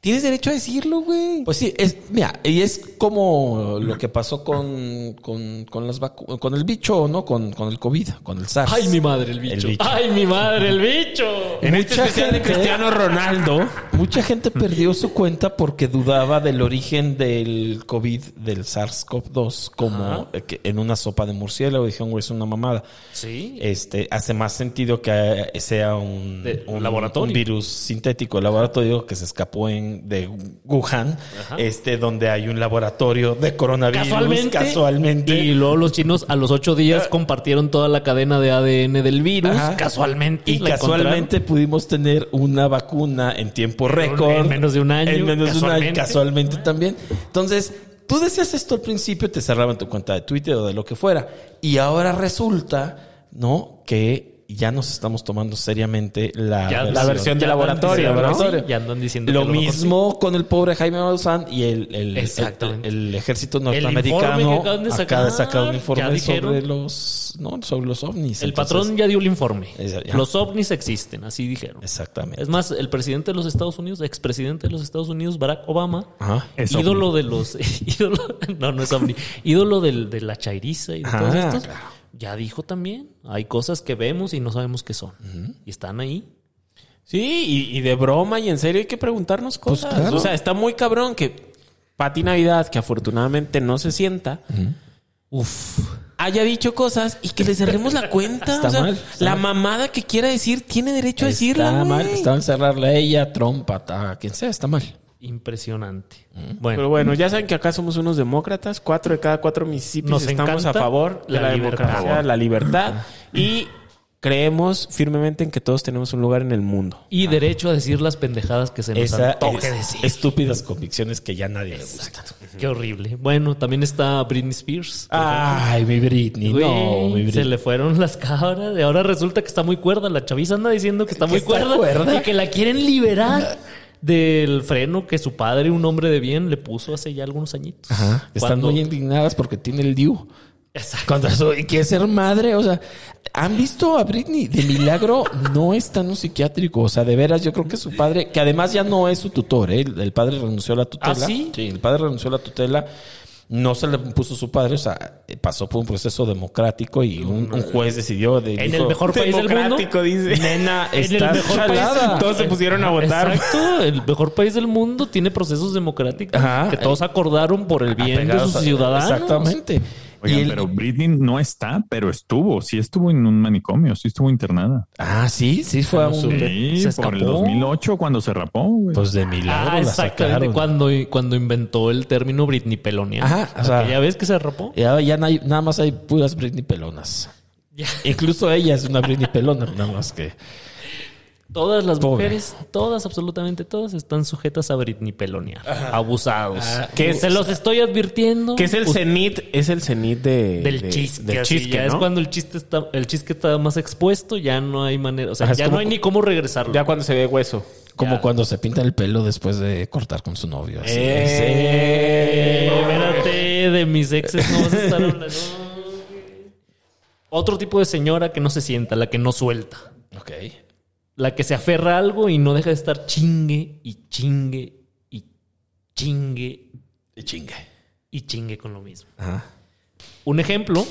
Tienes derecho a decirlo, güey. Pues sí, es, mira, y es como lo que pasó con, con, con las vacu- con el bicho, ¿no? Con, con el COVID, con el SARS. ¡Ay, mi madre, el bicho! El bicho. ¡Ay, mi madre, el bicho! en este mucha de gente- Cristiano Ronaldo. Mucha gente perdió su cuenta porque dudaba del origen del COVID, del SARS-CoV-2, como eh, en una sopa de murciélago. Dijeron, güey, es una mamada. Sí. Este, hace más sentido que eh, sea un, De- un laboratorio. un virus sintético de laboratorio que se escapó en, de Wuhan, Ajá. este, donde hay un laboratorio de coronavirus. Casualmente. Casualmente. Y luego los chinos a los ocho días compartieron toda la cadena de ADN del virus. Ajá. Casualmente. Y casualmente pudimos tener una vacuna en tiempo récord. En menos de un año, En menos de un año, casualmente. casualmente también. Entonces, tú decías esto al principio, te cerraban tu cuenta de Twitter o de lo que fuera. Y ahora resulta, ¿no? Que ya nos estamos tomando seriamente la, Ya- la versión de laboratorio, diciendo- ¿no? sí, ya andan diciendo Lo que mismo con el pobre Jaime Maussan y el, el, Exactamente. el- el ejército norteamericano acaban de acaba de sacar, sacar un ya informe dijeron. sobre los, no, sobre los ovnis. El Entonces, patrón ya dio el informe. Ya. Los ovnis existen, así dijeron. Exactamente. Es más, el presidente de los Estados Unidos, expresidente de los Estados Unidos, Barack Obama, Ajá. Es ídolo ovni. de los. ídolo, no, no es ovni. ídolo del- de la chairiza y de Ajá, todos estos. claro. Ya dijo también. Hay cosas que vemos y no sabemos qué son. Y están ahí. Sí, y, y de broma y en serio hay que preguntarnos cosas. claro. O sea, está muy cabrón que Pati Navidad, que afortunadamente no se sienta, Uf. haya dicho cosas y que le cerremos la cuenta. Está o sea, mal, está la mal. mamada que quiera decir tiene derecho a decirla. Está mal, está mal cerrarle a ella, Trump, a, a quien sea, está mal. Impresionante. Bueno, Pero bueno, ya saben que acá somos unos demócratas. Cuatro de cada cuatro Mississippis Nos estamos a favor de la la, libertad. democracia, la libertad. y creemos firmemente en que todos tenemos un lugar en el mundo. y derecho a decir las pendejadas que se nos Esa antoje es- decir. estúpidas convicciones que ya nadie le gusta. Qué horrible. Bueno, también está Britney Spears. Ay, mi Britney, no, mi se Britney. le fueron las cabras y ahora resulta que está muy cuerda. La chaviza anda diciendo que está muy está cuerda, cuerda? y que la quieren liberar del freno que su padre, un hombre de bien, le puso hace ya algunos añitos. Ajá, están muy indignadas porque tiene el DIU. Exacto. Contra y quiere ser madre, o sea, ¿han visto a Britney? De milagro no está en un psiquiátrico, o sea, de veras, yo creo que su padre, que además ya no es su tutor, ¿eh? el, el padre renunció a la tutela. ¿Ah, sí? el padre renunció a la tutela, no se le puso su padre, o sea, pasó por un proceso democrático y un, un juez decidió de En el mejor país del mundo. Democrático, dice. Nena, En el mejor país. Todos se pusieron a votar. Exacto. El mejor país del mundo tiene procesos democráticos Ajá. que todos acordaron por el bien de sus a- ciudadanos. Exactamente. Oigan, pero Britney no está, pero estuvo. Sí estuvo en un manicomio, sí estuvo internada. Ah, sí, sí fue a un... Sí, por el 2008 cuando se rapó. Güey. Pues de milagro Ah, la sacaron. Cuando, cuando inventó el término Britney Pelonia. Ajá, o sea- ya ves que se rapó. Ya, ya no hay- nada más hay puras Britney pelonas. Ya. Incluso ella es una Britney pelona, nada más que... Todas las Pobre. mujeres, todas, absolutamente todas, están sujetas a Britney Pelonia. Abusados. Ah, que se los estoy advirtiendo. Que es el cenit, es el cenit de, del de- chiste. del así, chisque, ya es cuando el chiste está, el chiste está más expuesto, ya no hay manera. O sea, Ajá, ya como- no hay ni cómo regresarlo. Ya cuando se ve hueso. Como Ya. cuando se pinta el pelo después de cortar con su novio. así. Eh, Eh, espérate, de mis exes no vas a estar hablando. Otro tipo de señora que no se sienta, la que no suelta. Ok. La que se aferra a algo y no deja de estar chingue y chingue y chingue Y chingue. y chingue con lo mismo. Ajá. Un ejemplo,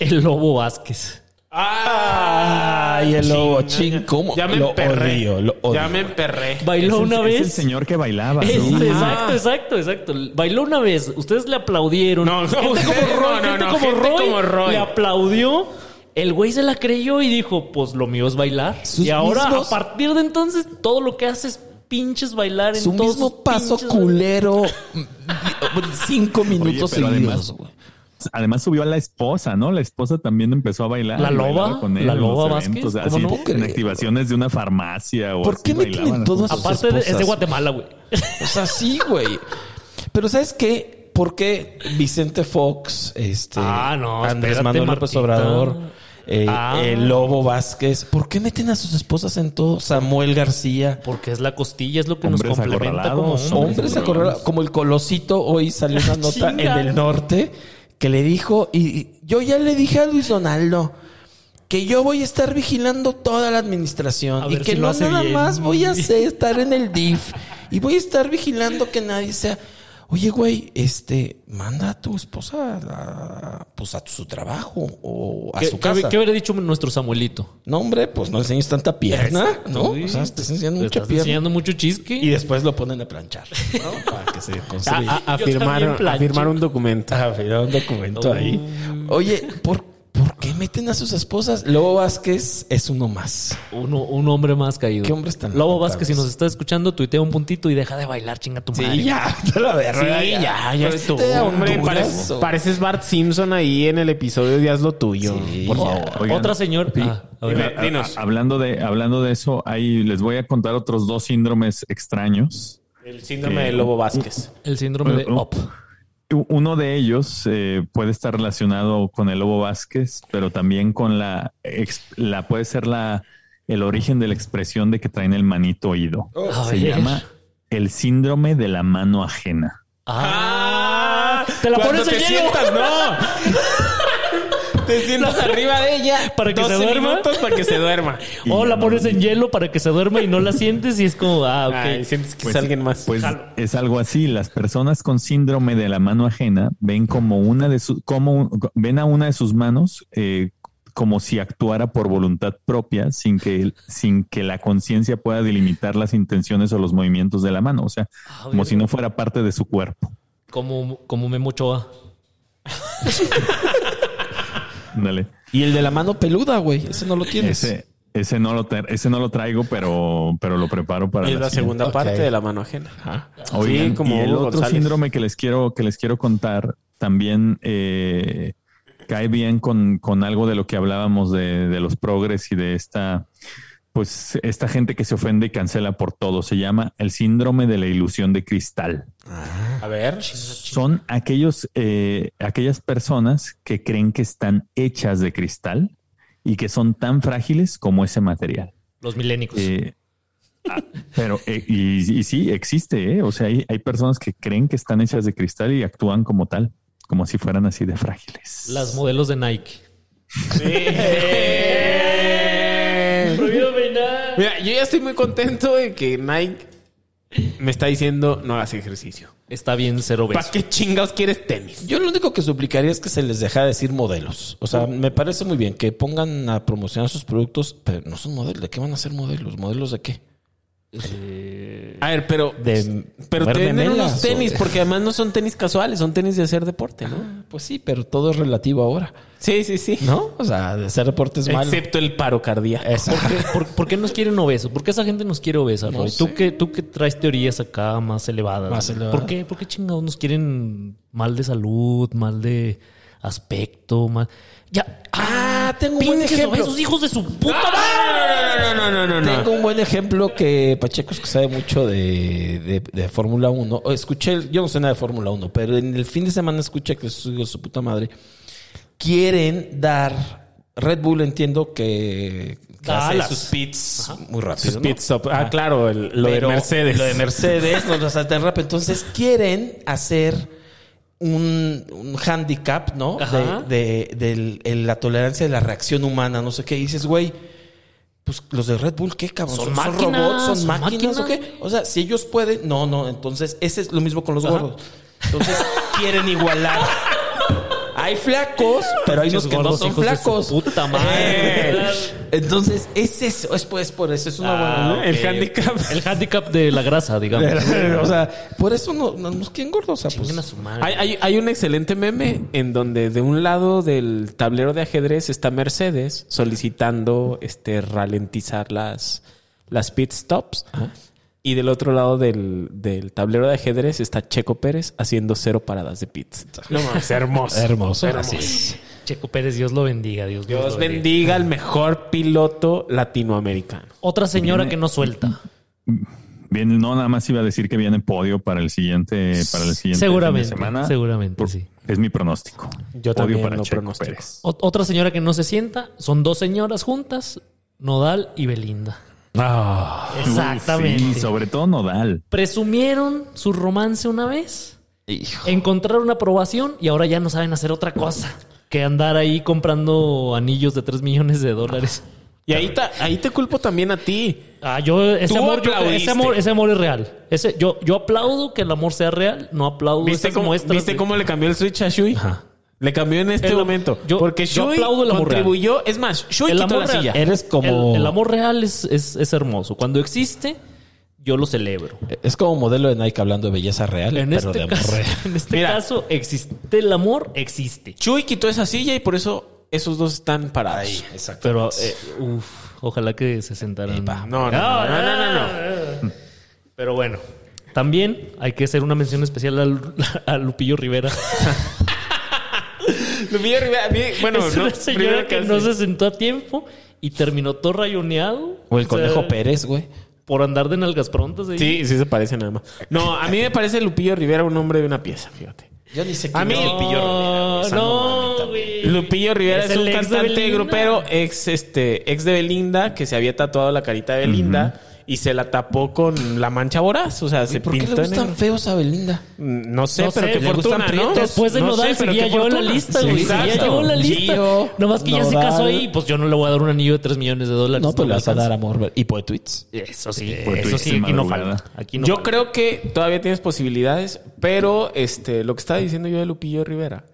el Lobo Vázquez. Ay, el lobo ching, ¿cómo? Ya me lo emperré. odio, lo odio. Ya me emperré. Bailó Es el- una es vez. el señor que bailaba. ¿no? Ah. exacto, exacto, exacto. Bailó una vez. Ustedes le aplaudieron. No, no, gente ustedes como Roy, no, no, gente no, como gente Roy como Roy. le aplaudió. El güey se la creyó y dijo, pues lo mío es bailar. Sus y ahora, mismos- a partir de entonces, todo lo que hace es pinches bailar en Su todos mismo paso pinches- culero. cinco minutos pero seguidos, además- güey. Además subió a la esposa, ¿no? La esposa también empezó a bailar. ¿La loba? Con él ¿La loba Vázquez? así, ¿Cómo no? En activaciones de una farmacia o ¿Por así qué meten así. sus Aparte de, es de? Guatemala, güey. O sea, sí, güey. Pero ¿sabes qué? ¿Por qué Vicente Fox, este, Ah, no, Andrés espérate, Manuel López Martita. Obrador, eh, Ah. el Lobo Vázquez, ¿por qué meten a sus esposas en todo? Samuel García. Porque es la costilla, es lo que Hombres nos complementa como acorralados, hombres. Hombres acorralados, como el Colosito, hoy salió una nota en el norte que le dijo, y y yo ya le dije a Luis Donaldo que yo voy a estar vigilando toda la administración A y que si no hace nada bien. más voy a hacer, estar en el DIF y voy a estar vigilando que nadie sea... Oye, güey, este, manda a tu esposa a, pues a su trabajo o a ¿Qué, su casa. qué hubiera dicho nuestro Samuelito? No, hombre, pues no enseñes tanta pierna, Exacto, ¿no? güey. O sea, estás enseñando Te mucha estás pierna. enseñando mucho chisque. Y después lo ponen a planchar, ¿no? Para que se A, construya. a- firmar, también plancho. a firmar un documento. Ah, un documento ahí. Oye, ¿por, ¿por qué meten a sus esposas? Lobo Vázquez es uno más. Uno, un hombre más caído. ¿Qué hombres tan Lobo? Vázquez, si nos estás escuchando, tuitea un puntito y deja de bailar, chinga tu madre. Sí, ya, te la verga. Sí, ya, ya Pero estuvo. sí te da Hombre, pareces, Bart Simpson ahí en el episodio de Haz lo tuyo. Sí, por ya. favor. Oigan, Otra señora. Ah, a ver. Dime. A- Dinos. a- hablando de hablando de eso, ahí les voy a contar otros dos síndromes extraños. El síndrome Eh, de Lobo Vázquez. El síndrome de Uh, Up. Uno de ellos eh, puede estar relacionado con el lobo Vázquez, pero también con la, ex- la puede ser la el origen de la expresión de que traen el manito oído. A Se llama el síndrome de la mano ajena. Ah, te la Cuando pones en te hielo. sientas, no. te sientas arriba de ella Para que se 12 duerma. minutos para que se duerma. O la pones en hielo para que se duerma y no la sientes y es como, ah, ok. Ay, sientes que Pues, es alguien más. Pues Jalo. es algo así. Las personas con síndrome de la mano ajena ven como una de sus, como ven a una de sus manos eh, como si actuara por voluntad propia, sin que, sin que la conciencia pueda delimitar las intenciones o los movimientos de la mano. O sea, Ah, como si no fuera parte de su cuerpo. Como, como Memo Ochoa. Dale. Y el de la mano peluda, güey. Ese no lo tienes. Ese, ese no lo ese no lo traigo, pero, pero lo preparo para es la siguiente. segunda parte de la mano ajena. Oigan, sí, como y el otro González. síndrome que les quiero, que les quiero contar también eh, cae bien con, con algo de lo que hablábamos de, de los progres y de esta, pues, esta gente que se ofende y cancela por todo. Se llama el síndrome de la ilusión de cristal. A ver. Son aquellos, eh, aquellas personas que creen que están hechas de cristal y que son tan frágiles como ese material. Los milénicos. Eh, ah, pero, eh, y, y sí, existe, ¿eh? O sea, hay, hay personas que creen que están hechas de cristal y actúan como tal, como si fueran así de frágiles. Las modelos de Nike. Sí. Mira, yo ya estoy muy contento de que Nike me está diciendo no hagas ejercicio. Está bien cero ¿Para beso. qué chingados quieres tenis? Yo lo único que suplicaría es que se les deja decir modelos. O sea, me parece muy bien que pongan a promocionar sus productos, pero no son modelos. ¿De qué van a ser modelos? ¿Modelos de qué? Eh, A ver, pero, de pero te moverme venden unos o- tenis, porque además no son tenis casuales, son tenis de hacer deporte, ¿no? Pues sí, pero todo es relativo ahora, Sí, sí, sí. ¿no? O sea, de hacer deporte es malo. Excepto el paro cardíaco. ¿Por qué, por- por qué nos quieren obesos? ¿Por qué esa gente nos quiere obesa, Roy? Tú, que, tú que traes teorías acá más elevadas. Más elevadas. ¿Por qué, ¿Por qué chingados nos quieren mal de salud, mal de aspecto, mal... Ya. Ah, tengo un buen ejemplo. obesos, hijos de su puta madre! No, no, no, no, no, no. Tengo un buen ejemplo que Pacheco es que sabe mucho de, de, de Fórmula 1. Escuché, yo no sé nada de Fórmula 1, pero en el fin de semana escuché que su, su puta madre quieren dar Red Bull, entiendo que, que hace Dallas. sus pits muy rápido. Sus ¿no? pit stop. Ah, claro, el- lo Pero de Mercedes. Lo de Mercedes nos lo saltan rápido. Entonces quieren hacer un, un handicap, ¿no? Ajá. De, de- el- la tolerancia de la reacción humana, no sé qué. Y dices, güey, pues los de Red Bull, ¿qué cabrón? Son máquinas, robots? ¿Son son máquinas, o qué? O sea, si ellos pueden, no, no. Entonces, ese es lo mismo con los gordos. Entonces, quieren igualar. Hay flacos, pero hay unos que no son flacos. puta madre. Entonces, es eso, es, pues, por eso, es una Ah, buena. El handicap. El handicap de la grasa, digamos. o sea, por eso no, no nos quieren gordos. O sea, pues, a su madre. Hay, hay- hay un excelente meme en donde de un lado del tablero de ajedrez está Mercedes solicitando este ralentizar las, las pit stops. Y del otro lado del, del tablero de ajedrez está Checo Pérez haciendo cero paradas de pits. No mames, hermoso. hermoso. Hermoso. Así. Checo Pérez, Dios lo bendiga. Dios, Dios lo bendiga al mejor piloto latinoamericano. Otra señora Viene- que no suelta. Bien, no nada más iba a decir que viene podio para el siguiente, para el siguiente Seguramente, fin de semana. seguramente, Por- sí. Es mi pronóstico. Yo Podio también para lo Checo pronostico. Pérez. Otra señora que no se sienta. Son dos señoras juntas. Nodal y Belinda. Exactamente. Sí, sobre todo Nodal. Presumieron su romance una vez. Hijo. Encontraron aprobación y ahora ya no saben hacer otra cosa que andar ahí comprando anillos de 3 millones de dólares. Y ahí, ta- ahí te culpo también a ti. Ah, yo, ese amor, yo- ese amor, ese amor es real. Ese, yo, yo aplaudo que el amor sea real, no aplaudo ¿Viste cómo, ¿viste de- cómo le cambió el switch a Shui? Le cambió en este El- momento. yo- porque yo Shui aplaudo el amor contribuyó. Es más, Shui el quitó amor la real. silla. Eres como- El, el amor real es, es, es hermoso. Cuando existe, yo lo celebro. Es como modelo de Nike hablando de belleza real, En pero este, de amor caso, real. en este Mira. caso, existe el amor, existe. Shui quitó esa silla y por eso esos dos están parados. exacto. Pero, eh, uf, ojalá que se sentaran. No, no, no, no, no, no, no. Pero bueno, también hay que hacer una mención especial al- a Lupillo Rivera. Lupillo Rivera, a mí- bueno, es no, una señora primero que no se sentó a tiempo y terminó todo rayoneado. O el conejo sea, Pérez, güey. Por andar de nalgas prontas. ahí. Sí, sí se parece nada más. No, a mí me parece Lupillo Rivera un hombre de una pieza, fíjate. Yo ni sé A mí- es Lupillo Rivera, güey. O sea, no, güey. Lupillo Rivera Es un cantante grupero, ex, este, ex de Belinda, que se había tatuado la carita de Belinda y se la tapó con la mancha voraz. O sea, se ¿Por qué le pintó en gustan feos a Belinda? No sé, No pero sé, qué le fortuna. Después de No Nodal sé, seguía yo en la lista, Sí, güey. seguía exacto. yo en la lista. Gio, Nomás que ya se casó ahí, pues yo no le voy a dar un anillo de 3 millones de dólares. No, pues le vas a dar amor. Y por tweets. Eso sí, eso sí, aquí no falta. Aquí no yo falta. creo que todavía tienes posibilidades, pero este, lo que estaba diciendo yo de Lupillo Rivera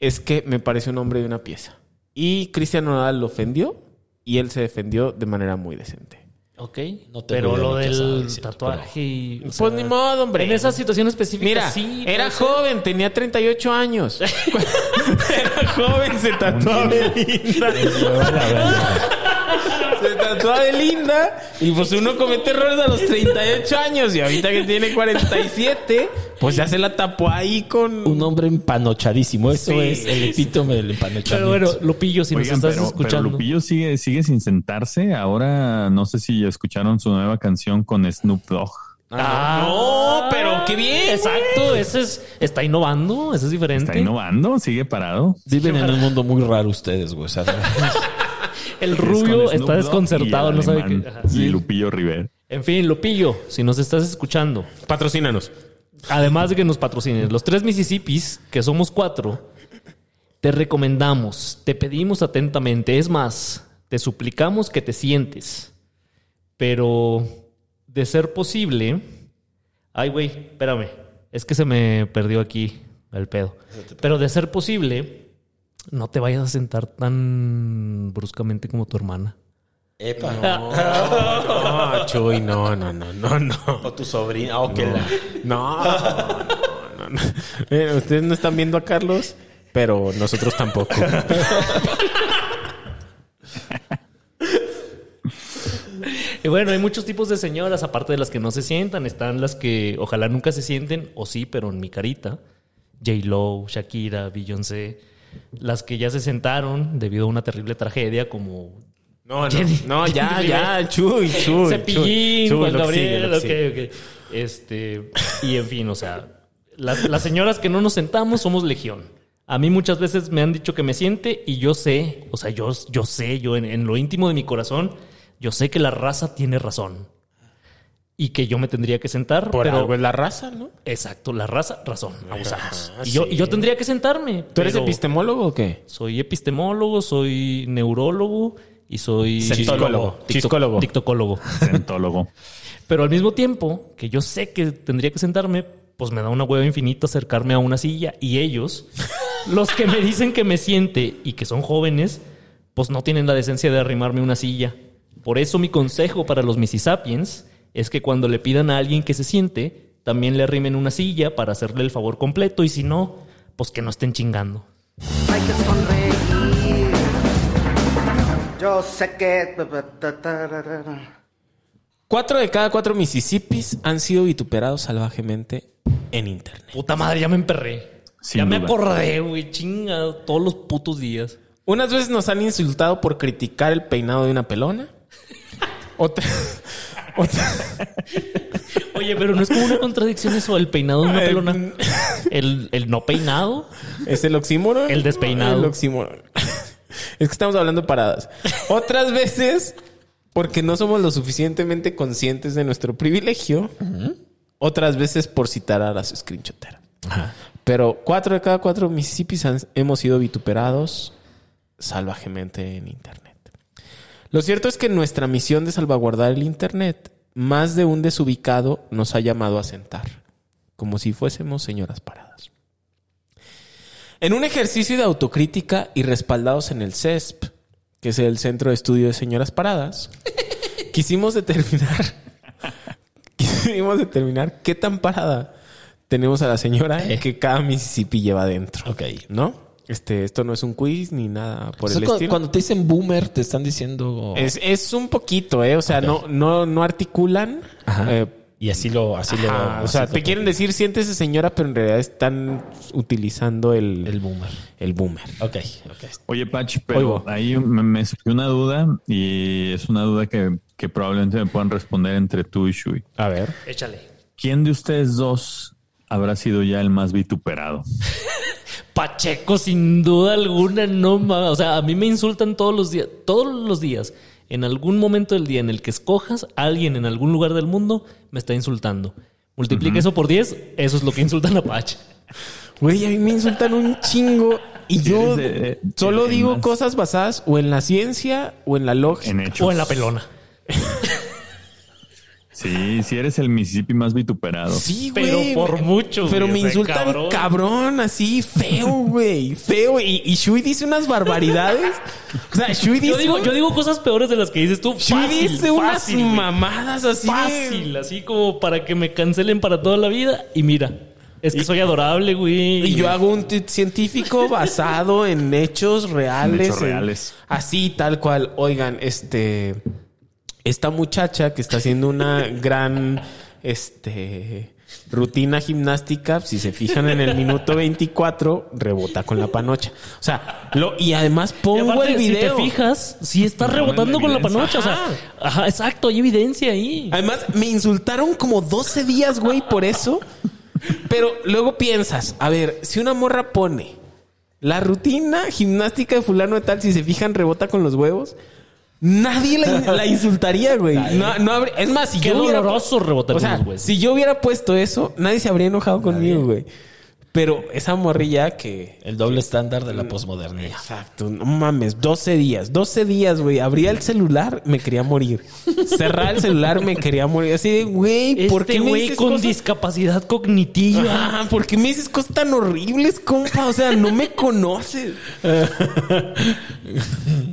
es que me parece un hombre de una pieza. Y Cristian Nodal lo ofendió y él se defendió de manera muy decente. Ok, No te pero lo del tatuaje y... Pues ni modo, hombre. En esa situación específica Mira, sí. era puede ser. joven, tenía 38 años. era joven, se tatuó a Belinda. Se tatuó a Belinda y pues uno comete errores a los 38 años y ahorita que tiene 47, pues ya se la tapó ahí con... Un hombre empanochadísimo. Eso Sí, es el epítome del empanochamiento. Pero bueno, Lupillo, si Oigan, nos estás pero, pero escuchando... Lupillo sigue, sigue sin sentarse. Ahora no sé si escucharon su nueva canción con Snoop Dogg. Ah, no, pero qué bien. Exacto, ese es, está innovando, ese es diferente. Está innovando, sigue parado. Viven en un mundo muy raro ustedes, güey. El rubio está desconcertado, no sabe qué. Ajá. Y Lupillo Rivera. En fin, Lupillo, si nos estás escuchando, Patrocínanos. además de que nos patrocinen los tres Mississippis, que somos cuatro, te recomendamos, te pedimos atentamente, es más, te suplicamos que te sientes. Pero de ser posible, ay güey, espérame, es que se me perdió aquí el pedo. Pero de ser posible, no te vayas a sentar tan bruscamente como tu hermana. Epa. No, Chuy, no, no, no, no, no. O tu sobrina. O que la. No, no, no. Eh, Ustedes no están viendo a Carlos, pero nosotros tampoco. Y bueno, hay muchos tipos de señoras, aparte de las que no se sientan. Están las que ojalá nunca se sienten, o sí, pero en mi carita. J-Lo, Shakira, Beyoncé. Las que ya se sentaron debido a una terrible tragedia como No, no, no, ya, ya, Chuy, Chuy. Cepillín, Juan Gabriel, ok, ok. Este, y en fin, o sea, las, las señoras que no nos sentamos somos legión. A mí muchas veces me han dicho que me siente y yo sé, o sea, yo, yo sé, yo en, en lo íntimo de mi corazón, yo sé que la raza tiene razón. Y que yo me tendría que sentar, Por pero... algo es la raza, ¿no? Exacto, la raza, razón, abusamos. Ajá, y, yo, sí. y yo tendría que sentarme. ¿Tú eres pero epistemólogo o qué? Soy epistemólogo, soy neurólogo y soy... Chiscólogo. Ticto- Chiscólogo. Tictocólogo. Dentólogo. Pero al mismo tiempo que yo sé que tendría que sentarme, pues me da una hueva infinita acercarme a una silla y ellos, los que me dicen que me siente y que son jóvenes, pues no tienen la decencia de arrimarme una silla. Por eso mi consejo para los Mississippians es que cuando le pidan a alguien que se siente, también le arrimen una silla para hacerle el favor completo y si no, pues que no estén chingando. Hay que sonreír. Yo sé que. Cuatro de cada cuatro Mississippis han sido vituperados salvajemente en internet. Puta madre, ya me emperré. Sin ya me acordé, güey, chinga, todos los putos días. Unas veces nos han insultado por criticar el peinado de una pelona. Otra- Oye, pero no es como una contradicción eso, el peinado de una El- pelona. El, el no peinado. ¿Es el oxímoron? El despeinado. El oxímoron. Es que estamos hablando paradas. Otras veces, porque no somos lo suficientemente conscientes de nuestro privilegio. Otras veces por citar a las screenshoteras. Pero cuatro de cada cuatro Mississippis hemos sido vituperados salvajemente en Internet. Lo cierto es que en nuestra misión de salvaguardar el Internet, más de un desubicado nos ha llamado a sentar, como si fuésemos señoras paradas. En un ejercicio de autocrítica y respaldados en el CESP, que es el Centro de Estudio de Señoras Paradas, quisimos determinar, quisimos determinar qué tan parada tenemos a la señora que cada Mississippi lleva adentro. Ok. ¿No? Este, esto no es un quiz ni nada por O sea, el cu- estilo. cuando te dicen boomer, te están diciendo. Es, es un poquito, ¿eh? O sea, no, no, no articulan. Ajá. eh, y así lo. Así lo ajá, o así sea, lo- te quieren decir siéntese señora, pero en realidad están utilizando el, El boomer. el boomer. Ok, ok. Oye, Pach, pero Oigo. ahí me, me surgió una duda y es una duda que, que probablemente me puedan responder entre tú y Shui. A ver. Échale. ¿Quién de ustedes dos habrá sido ya el más vituperado? Pacheco, sin duda alguna, no mames. O sea, a mí me insultan todos los días. Todos los días. En algún momento del día en el que escojas, alguien en algún lugar del mundo me está insultando. Multiplica eso por 10, eso es lo que insultan a Pach. Güey, a mí me insultan un chingo. Y yo de- solo digo más- cosas basadas o en la ciencia o en la lógica. En. O en la pelona. Sí, sí eres el Mississippi más vituperado. Sí, Pero güey. por mucho, Pero güey, me insultan cabrón. cabrón. así, feo, güey. Feo. Y, y Shui dice unas barbaridades. O sea, Shui dice. Yo digo, yo digo cosas peores de las que dices tú. Shui Fácil, dice unas fácil, mamadas así. Fácil, así como para que me cancelen para toda la vida. Y mira, es que soy adorable, güey. Y yo hago un tweet científico basado en hechos reales. En hechos reales. así, tal cual. Oigan, este. Esta muchacha que está haciendo una gran. Este. Rutina gimnástica, si se fijan en el minuto 24, rebota con la panocha. O sea, lo, y además Y pongo aparte, el video. Si te fijas, sí está No, rebotando con la panocha. O sea, ajá, exacto, hay evidencia ahí. Además, me insultaron como 12 días, güey, por eso. Pero luego piensas, a ver, si una morra pone la rutina gimnástica de fulano de tal, si se fijan, rebota con los huevos, nadie la, la insultaría, güey. No, no habría- es más, si Qué yo hubiera... sea, huevos. si yo hubiera puesto eso, nadie se habría enojado conmigo, güey. Pero esa morrilla que... El doble estándar de la posmodernidad. Exacto, no mames, 12 días, 12 días, güey. Abría el celular, me quería morir. Cerrar el celular, me quería morir. Así de, güey, ¿por Este qué güey con cosas- discapacidad cognitiva. Ah, ¿por qué me dices cosas tan horribles, compa? O sea, no me conoces.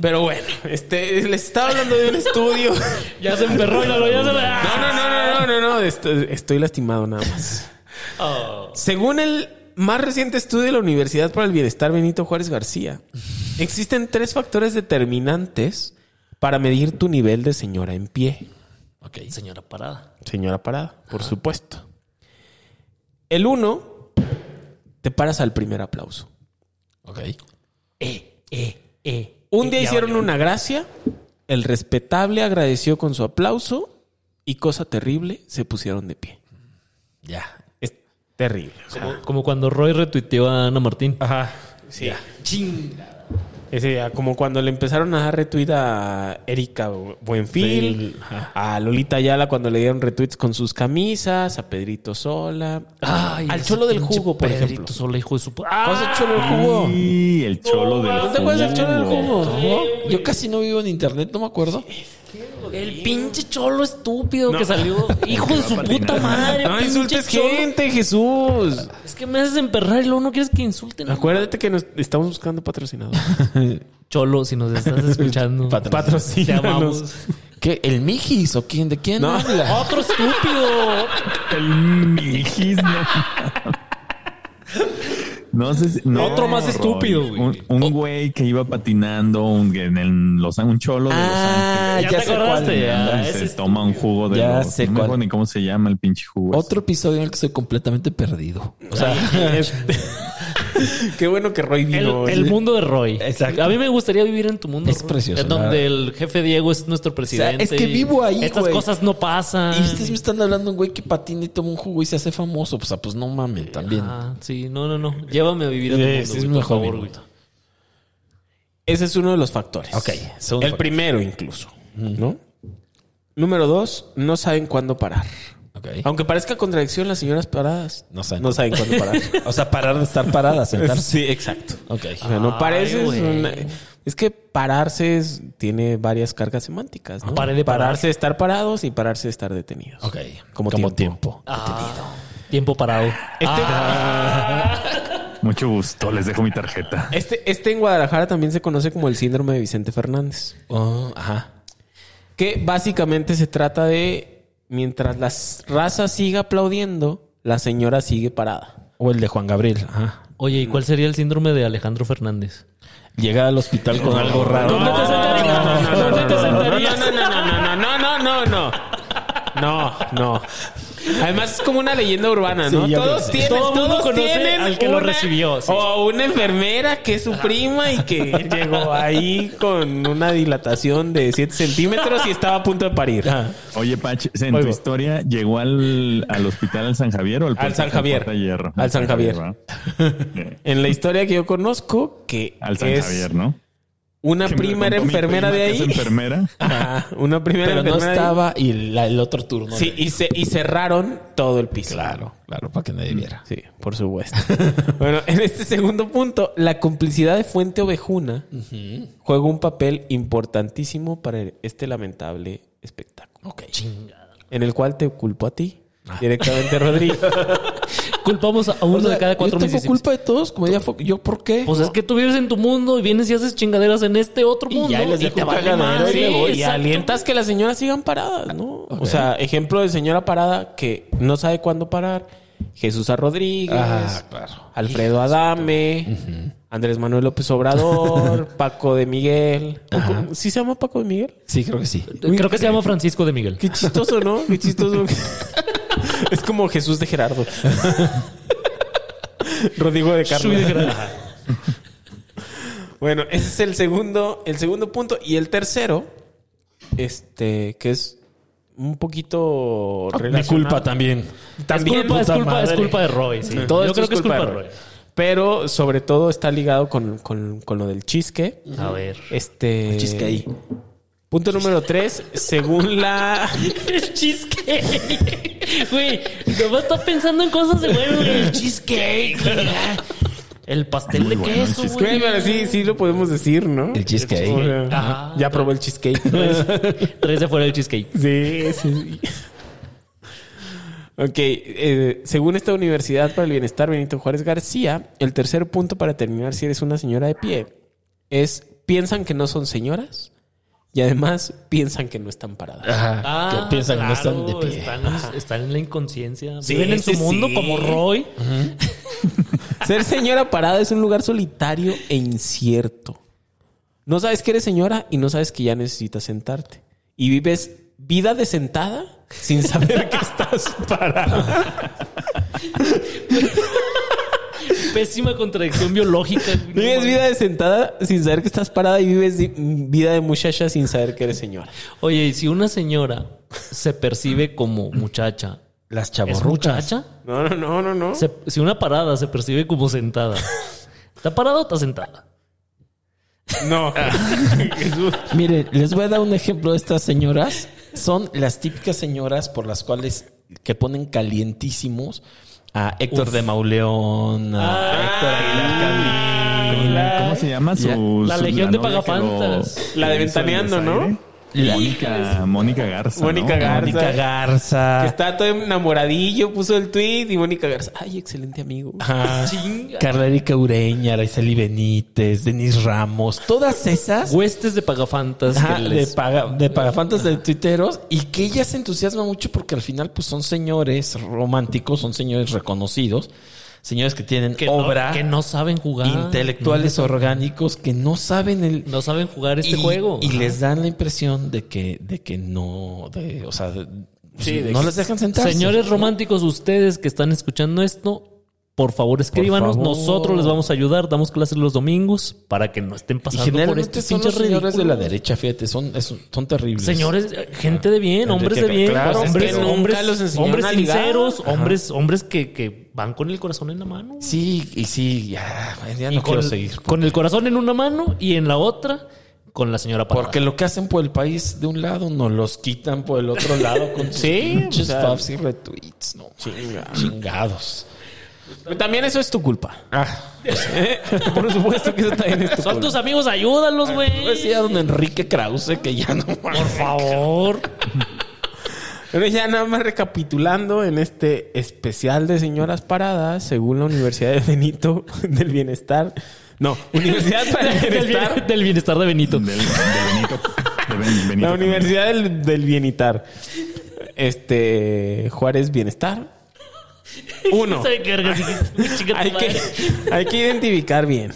Pero bueno, este, les estaba hablando de un estudio. Ya se emperró, ya se me... No, no, no, no, no, no, no. Estoy, estoy lastimado nada más. Oh. Según el más reciente estudio de la Universidad para el Bienestar Benito Juárez García, existen tres factores determinantes para medir tu nivel de señora en pie. Ok. Señora parada. Señora parada, por supuesto. El uno, te paras al primer aplauso. Ok. Eh, eh, eh. Un Eh, día hicieron valió. una gracia, el respetable agradeció con su aplauso y cosa terrible, se pusieron de pie. Ya. Terrible. o sea, Como, como cuando Roy retuiteó a Ana Martín. Ajá. Sí. Ese día, como cuando le empezaron a dar retweet a Erika Buenfil, a Lolita Ayala cuando le dieron retweets con sus camisas, a Pedrito Sola, Ay, al Cholo del Jugo, por Pedrito ejemplo. Sola, hijo de su... pu- ¿Cuál es el Cholo del Jugo? Y el cholo del ¿No te acuerdas del Cholo del Jugo? Yo casi no vivo en internet, no me acuerdo. El pinche cholo estúpido que salió. Hijo de su puta madre. No insultes cholo. gente, Jesús. Es que me haces emperrar y luego no quieres que insulten. Acuérdate que nos estamos buscando patrocinador. Cholo, si nos estás escuchando. Amamos. ¿Qué? ¿El Mijis o quién? ¿De quién No. habla? Otro estúpido. El mijis, no. No sé si- no, Otro más Roy. estúpido, güey. Un, un güey que iba patinando un, en el- Los, un cholo de Los Ah, Ángeles. ya ya, te sé acordaste, ese se es toma un jugo de Ya los, sé no me cuál. acuerdo ni cómo se llama el pinche jugo. ese. Otro episodio en el que estoy completamente perdido. O sea, Qué bueno que Roy El, vino. el mundo de Roy. Exacto. A mí me gustaría vivir en tu mundo. Es Roy. precioso, En donde el jefe Diego es nuestro presidente. es que vivo ahí, Estas cosas no pasan. y ustedes me están hablando un güey que patina y toma un jugo y se hace famoso. Pues, ah, pues no mamen también. Ah, sí, no, no, no. Llévame a vivir a tu mundo. es güey, por favor, güey. Ese es uno de los factores. Ok, segundo El factor. primero incluso. ¿No? Número dos, no saben cuándo parar. Aunque parezca contradicción, las señoras paradas No saben. no saben cuándo parar. O sea, parar de estar parada, sentarse. sí, exacto. Ok. O sea, no Ay, parece. güey. una- Es que pararse es- tiene varias cargas semánticas. ¿no? Paré de parar. pararse de estar parados y pararse de estar detenidos. Ok. Como Como, tiempo. tiempo. Ah, tiempo parado. Este, Ah. Mucho gusto, les dejo mi tarjeta. este, este en Guadalajara también se conoce como el síndrome de Vicente Fernández. Oh, ajá. Que básicamente se trata de mientras la raza siga aplaudiendo, la señora sigue parada. O el de Juan Gabriel. Ajá. Oye, ¿y cuál sería el síndrome de Alejandro Fernández? Llega al hospital con algo raro. ¿Dónde te sentarías? ¿Dónde te sentarías? No, no, no, no, no, no, no, no. No, no. Además es como una leyenda urbana, ¿no? Sí, todos tienen, Todo todos conoce tienen al que lo recibió, sí. O una enfermera que es su prima y que llegó ahí con una dilatación de 7 centímetros y estaba a punto de parir. Oye, Pach, en Oigo. tu historia, ¿llegó al, al hospital al San Javier o al, Al San Javier. Hierro? Al San Javier. En la historia que yo conozco, que Al San es Javier, ¿no? Una prima era enfermera prima de ahí. enfermera. Ajá, una primera Pero no enfermera de ahí. estaba y la- el otro turno. Sí, y, se, y cerraron todo el piso. Claro, claro, para que nadie viera. Sí, por supuesto. bueno, en este segundo punto, la complicidad de Fuente Ovejuna juega un papel importantísimo para este lamentable espectáculo. Ok. En el cual te culpo a ti, directamente Rodrigo. Culpamos a uno O sea, de cada cuatro yo tengo culpa de todos, como fue. ¿Yo por qué? Pues es que tú vives en tu mundo y vienes y haces chingaderas en este otro Y mundo. ya les y te vale. Sí, y alientas que las señoras sigan paradas, ¿no? O sea, ejemplo de señora parada que no sabe cuándo parar. Jesús A. Rodríguez, Ah, claro. Alfredo Adame, Andrés Manuel López Obrador, Paco de Miguel. ¿O cómo- ¿Sí se llama Paco de Miguel? Sí, creo que sí. Creo que se llama Francisco de Miguel. Qué chistoso, ¿no? Qué chistoso. es como Jesús de Gerardo. Rodrigo de Carlos. Soy de Gerardo. Bueno, ese es el segundo, el segundo punto. Y el tercero, este, que es un poquito Mi relacionado. culpa también. También, es culpa, es culpa, es madre. culpa de Roy. sí. Todo Yo creo que es culpa de Roy. Pero sobre todo está ligado con, con- con lo del chisque. A ver. Este. Chisque ahí. Punto número tres, según la... El cheesecake. Güey, nomás está pensando en cosas de bueno, güey. El cheesecake. El pastel Muy de bueno el queso, cheesecake. Güey, güey. pero sí, sí lo podemos decir, ¿no? El cheesecake. O sea, Ajá. Ya probó el cheesecake. Tres de fuera del cheesecake. Sí, sí. Ok, eh, según esta Universidad para el Bienestar Benito Juárez García, el tercer punto para determinar si eres una señora de pie es piensan que no son señoras y además piensan que no están paradas. Ajá. que piensan que no están de pie. Están, están en la inconsciencia. Sí, Viven en su sí, mundo sí. como Roy. Ser señora parada es un lugar solitario e incierto. No sabes que eres señora y no sabes que ya necesitas sentarte. Y vives vida de sentada sin saber que estás parada. Pésima contradicción biológica. Vives vida de sentada sin saber que estás parada y vives vida de muchacha sin saber que eres señora. Oye, y si una señora se percibe como muchacha, Las ¿es chavorrucas. muchacha? No, no, no, no, no. Se- si una parada se percibe como sentada, ¿está parada o está sentada? No. Mire, les voy a dar un ejemplo de estas señoras. Son las típicas señoras por las cuales que ponen calientísimos a Héctor de Mauleón, a Héctor Aguilar Camín. ¿Cómo se llama? Su. La su- Legión de Pagafantas. La de Ventaneando, ¿no? Mónica, Mónica Garza. Mónica ¿no? Garza. Mónica Garza. Que está todo enamoradillo, puso el tweet y Mónica Garza. Ay, excelente amigo. Carla Erika Ureña, Araceli Benítez, Denis Ramos, todas esas Huestes de pagafantas. Ajá, que de, paga, de pagafantas de tuiteros y que ella se entusiasma mucho porque al final pues son señores románticos, son señores reconocidos, señores que tienen que, no, obra, que no saben jugar. intelectuales orgánicos que no saben el No saben jugar este y, juego. y Ajá. les dan la impresión de que de que no, de, o sea, de- Sí, de no les dejan sentarse. Señores románticos, ustedes que están escuchando esto, por favor escríbanos. favor. Nosotros les vamos a ayudar. Damos clases los domingos para que no estén y pasando por estos son los pinches señores de la ridículos. derecha, fíjate, son, es- son terribles. Señores, eh, gente de bien, hombres de bien, claro, es hombres, que nunca hombres, los enseñaron hombres a ligar. sinceros, hombres, hombres que, que van con el corazón en la mano. Sí, y sí, ya, ya Y no con, quiero seguir. con el corazón en una mano y en la otra con la señora parada. Porque lo que hacen por el país de un lado nos los quitan por el otro lado con sus Sí, pinches o sea, faves y retweets. No, chingados. También eso es tu culpa. Ah, Por supuesto que eso también es tu Son culpa. tus amigos, ayúdalos, güey. decía don Enrique Krause que ya no. Por favor. Pero ya nada más recapitulando en este especial de señoras paradas, según la Universidad de Benito del Bienestar. No, Universidad para el Bienestar. bien- del bienestar de Benito. Del, de Benito. de Ben- Benito La Universidad del, del Bienestar. Este, Juárez Bienestar. Uno. Hay, que, hay que identificar bien.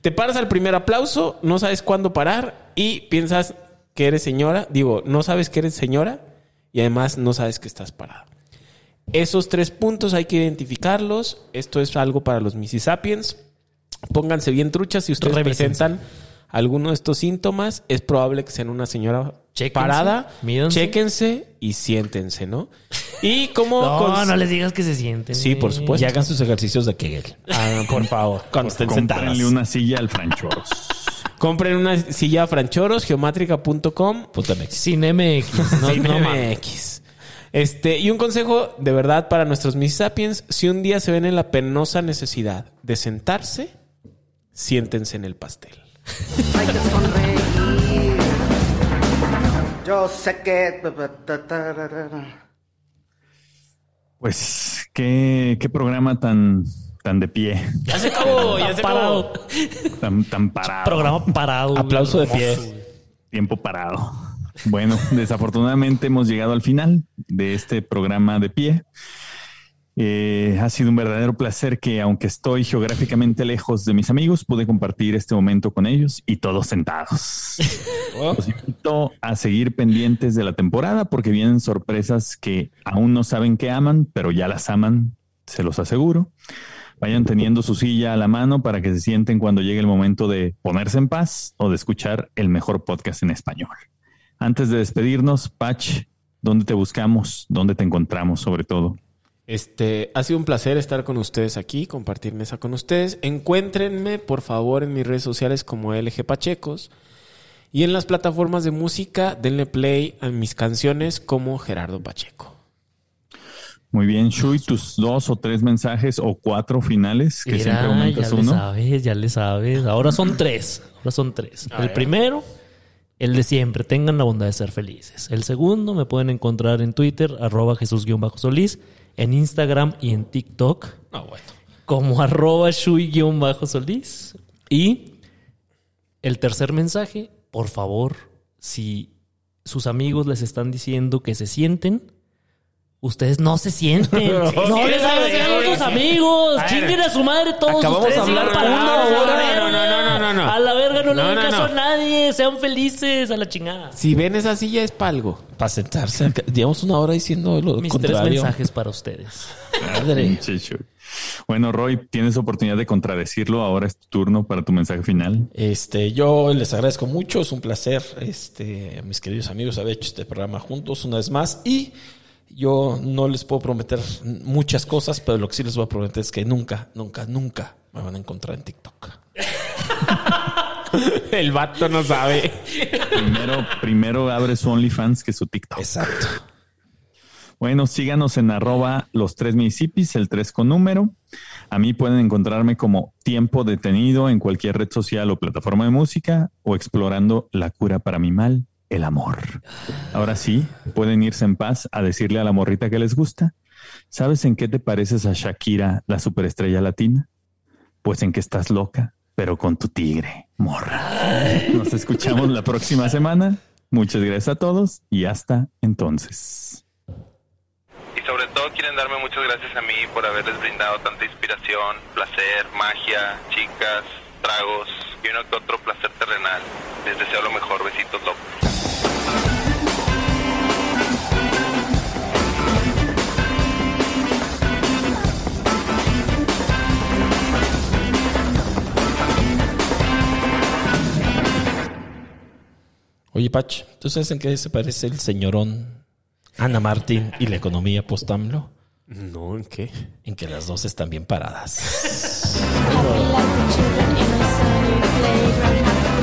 Te paras al primer aplauso, no sabes cuándo parar y piensas que eres señora. Digo, no sabes que eres señora y además no sabes que estás parada. Esos tres puntos hay que identificarlos. Esto es algo para los Mississippians. Pónganse bien truchas si ustedes Revísense. presentan alguno de estos síntomas. Es probable que sean una señora Chéquense, parada. mídanse. Chéquense y siéntense, ¿no? Y como... No, cons- no les digas que se sienten. Sí, por supuesto. Y hagan sus ejercicios de Kegel. Ah, por favor. Cuando estén. Cómprenle una silla al Franchoros. Compren una silla a franchoros, geomátrica.com. Sin MX. No, Sin no. MX. Este, y un consejo de verdad para nuestros Miss Sapiens: si un día se ven en la penosa necesidad de sentarse, siéntense en el pastel. Hay que sonreír. Yo sé que. Pues, ¿qué, qué programa tan, tan de pie, Ya se acabó, ya se acabó. tan, tan parado. Programa parado. Aplauso de pie. Tiempo parado. Bueno, desafortunadamente hemos llegado al final de este programa de pie. Eh, ha sido un verdadero placer que, aunque estoy geográficamente lejos de mis amigos, pude compartir este momento con ellos y todos sentados. Los invito a seguir pendientes de la temporada porque vienen sorpresas que aún no saben que aman, pero ya las aman, se los aseguro. Vayan teniendo su silla a la mano para que se sienten cuando llegue el momento de ponerse en paz o de escuchar el mejor podcast en español. Antes de despedirnos, Patch, ¿dónde te buscamos? ¿Dónde te encontramos sobre todo? Este, ha sido un placer estar con ustedes aquí, compartir mesa con ustedes. Encuéntrenme, por favor, en mis redes sociales como LG Pachecos. Y en las plataformas de música, denle play a mis canciones como Gerardo Pacheco. Muy bien, Shui, tus dos o tres mensajes o cuatro finales que siempre aumentas ya uno. Ya le sabes, ya le sabes. Ahora son tres. Ahora son tres. el primero, el de siempre. Tengan la bondad de ser felices. El segundo, me pueden encontrar en Twitter, arroba Jesús-Solís, en Instagram y en TikTok. Ah, bueno. Como arroba Shui-Solís. Y el tercer mensaje, por favor, si sus amigos les están diciendo que se sienten, ustedes no se sienten. no les hagan a sus amigos. Chinguen a su madre todos Acabamos ustedes. de hablar para una hora. a la No, no, no, no, no. A la verga no, le den no, caso no. a nadie. Sean felices a la chingada. Si ven esa silla es palgo. Para sentarse, digamos una hora diciendo lo Mis contrario. tres mensajes para ustedes. Madre. Bueno, Roy, tienes oportunidad de contradecirlo. Ahora es tu turno para tu mensaje final. Este, yo les agradezco mucho, es un placer, este, mis queridos amigos, haber hecho este programa juntos una vez más y yo no les puedo prometer muchas cosas, pero lo que sí les voy a prometer es que nunca, nunca, nunca me van a encontrar en TikTok. El vato no sabe. Primero, primero abre su OnlyFans que su TikTok. Exacto. Bueno, síganos en arroba los tres municipios, el tres con número. A mí pueden encontrarme como tiempo detenido en cualquier red social o plataforma de música o explorando la cura para mi mal, el amor. Ahora sí, pueden irse en paz a decirle a la morrita que les gusta. ¿Sabes en qué te pareces a Shakira, la superestrella latina? Pues en que estás loca, pero con tu tigre, morra. Nos escuchamos la próxima semana. Muchas gracias a todos y hasta entonces. Y sobre todo quieren darme muchas gracias a mí por haberles brindado tanta inspiración, placer, magia, chicas, tragos y uno que otro placer terrenal. Les deseo lo mejor. Besitos locos. Oye, Pach, ¿tú sabes en qué se parece el señorón Ana Martín y la economía post-AMLO? No, ¿en qué? En que las dos están bien paradas.